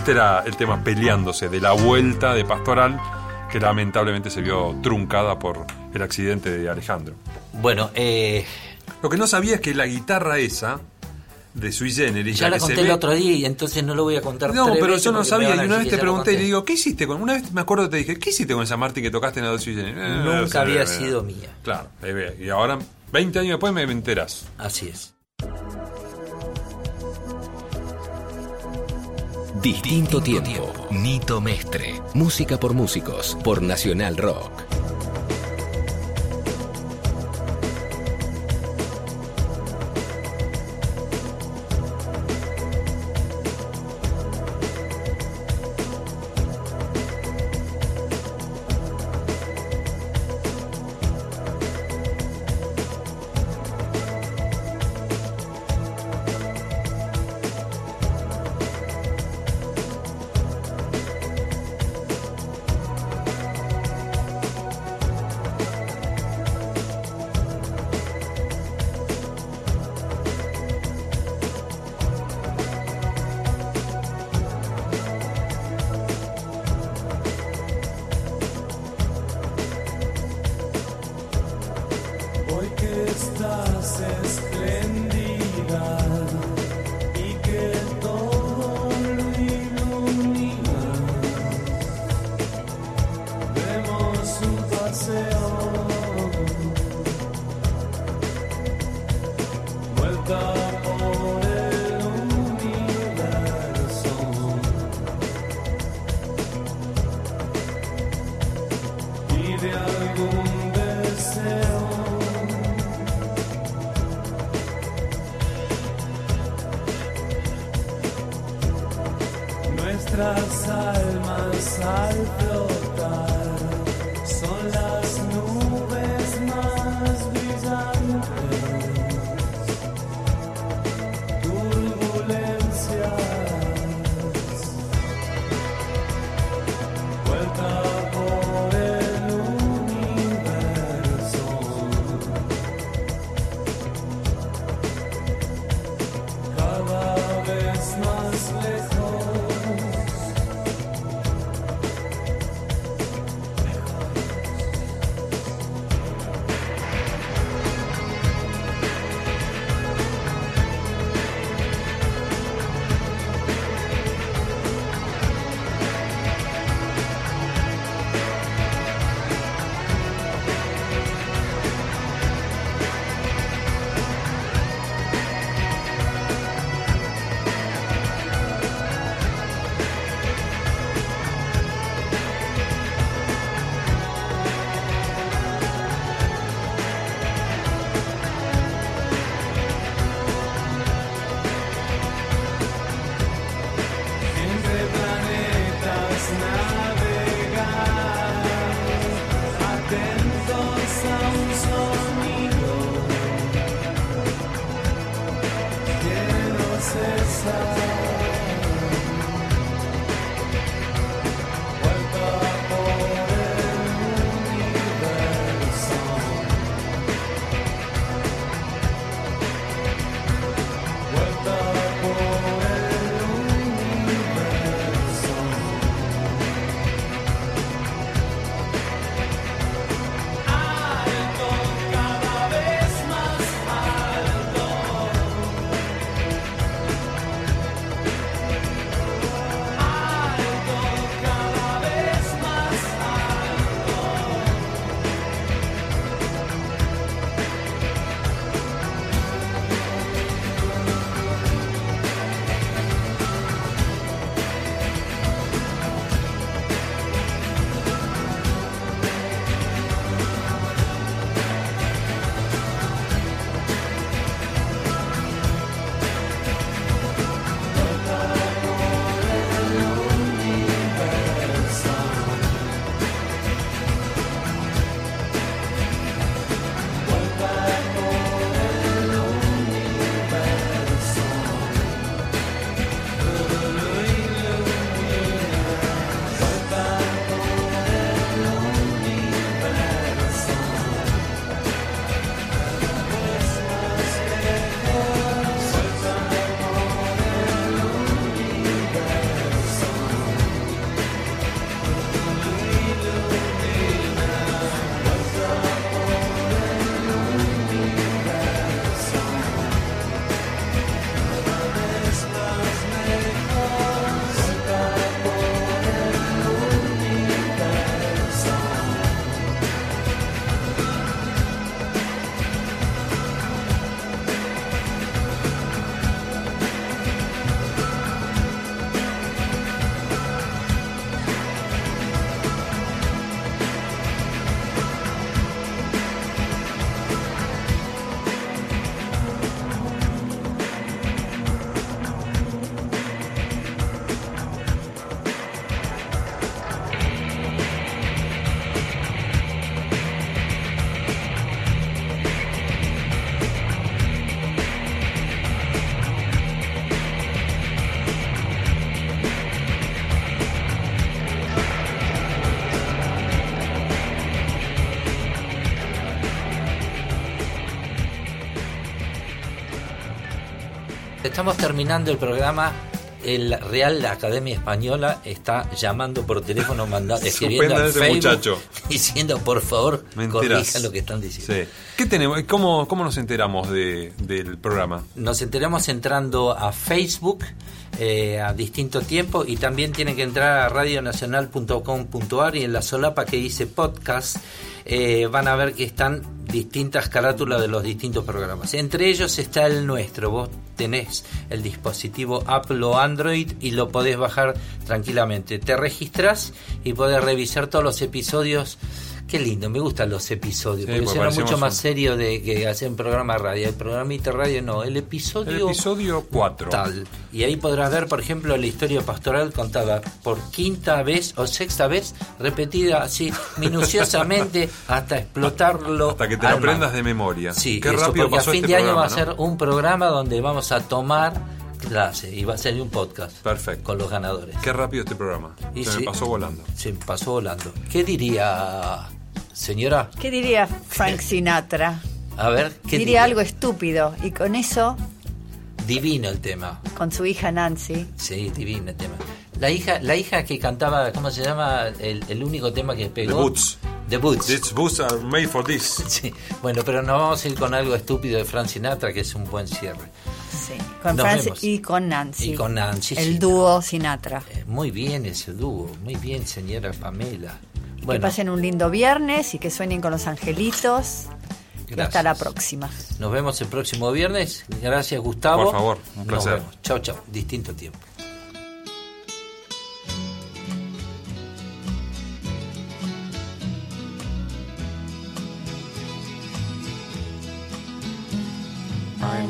Este era el tema peleándose de la vuelta de Pastoral, que lamentablemente se vio truncada por el accidente de Alejandro. Bueno, eh, Lo que no sabía es que la guitarra esa, de Sui Generis, ya la conté el ve- otro día y entonces no lo voy a contar. No, pero yo no sabía. Y una vez te pregunté y le digo, ¿qué hiciste con.? Una vez me acuerdo te dije, ¿qué hiciste con esa Martin que tocaste en la de Sui Generis? Eh, Nunca había eh, sido mía. Claro, y ahora, 20 años después, me enteras. Así es. Distinto tiempo. Nito Mestre. Música por músicos. Por Nacional Rock. Estamos terminando el programa, el Real Academia Española está llamando por teléfono, mandando, escribiendo al Facebook, muchacho. diciendo por favor corrijan lo que están diciendo. Sí. ¿Qué tenemos? ¿Cómo, cómo nos enteramos de, del programa? Nos enteramos entrando a Facebook eh, a distinto tiempo y también tienen que entrar a radionacional.com.ar y en la solapa que dice podcast eh, van a ver que están distintas carátulas de los distintos programas. Entre ellos está el nuestro. Vos tenés el dispositivo Apple o Android y lo podés bajar tranquilamente. Te registras y podés revisar todos los episodios. Qué lindo, me gustan los episodios, Sí, porque porque mucho más un- serio de que hacer un programa radio. El programita radio no, el episodio, El episodio 4. tal. Y ahí podrás ver, por ejemplo, la historia pastoral contada por quinta vez o sexta vez, repetida así minuciosamente hasta explotarlo. Hasta que te lo aprendas de memoria. Sí, Qué eso, rápido porque a fin este de año va a ser un programa donde vamos a tomar clase y va a ser un podcast Perfecto. con los ganadores. Qué rápido este programa. Y Se sí. me pasó volando. Se me pasó volando. ¿Qué diría, señora? ¿Qué diría Frank Sinatra? A ver, ¿qué Diría algo estúpido y con eso, Divino el tema. con su hija Nancy, Sí, divino el tema. La hija, la hija que cantaba, ¿cómo se llama? El, el único tema que pegó. The Boots. The Boots. These boots are made for this. Sí. Bueno, pero nos vamos a ir con algo estúpido de Frank Sinatra, que es un buen cierre. Con Nos Francis vemos. y con Nancy. Y con Nancy, El dúo Sinatra. Eh, Muy bien ese dúo, muy bien, señora Pamela. Que Bueno, pasen un lindo viernes y que sueñen con los angelitos. Y hasta la próxima. nos vemos el próximo viernes. Gracias, Gustavo. Por favor, un Nos placer. vemos. Chau, chau. Distinto tiempo.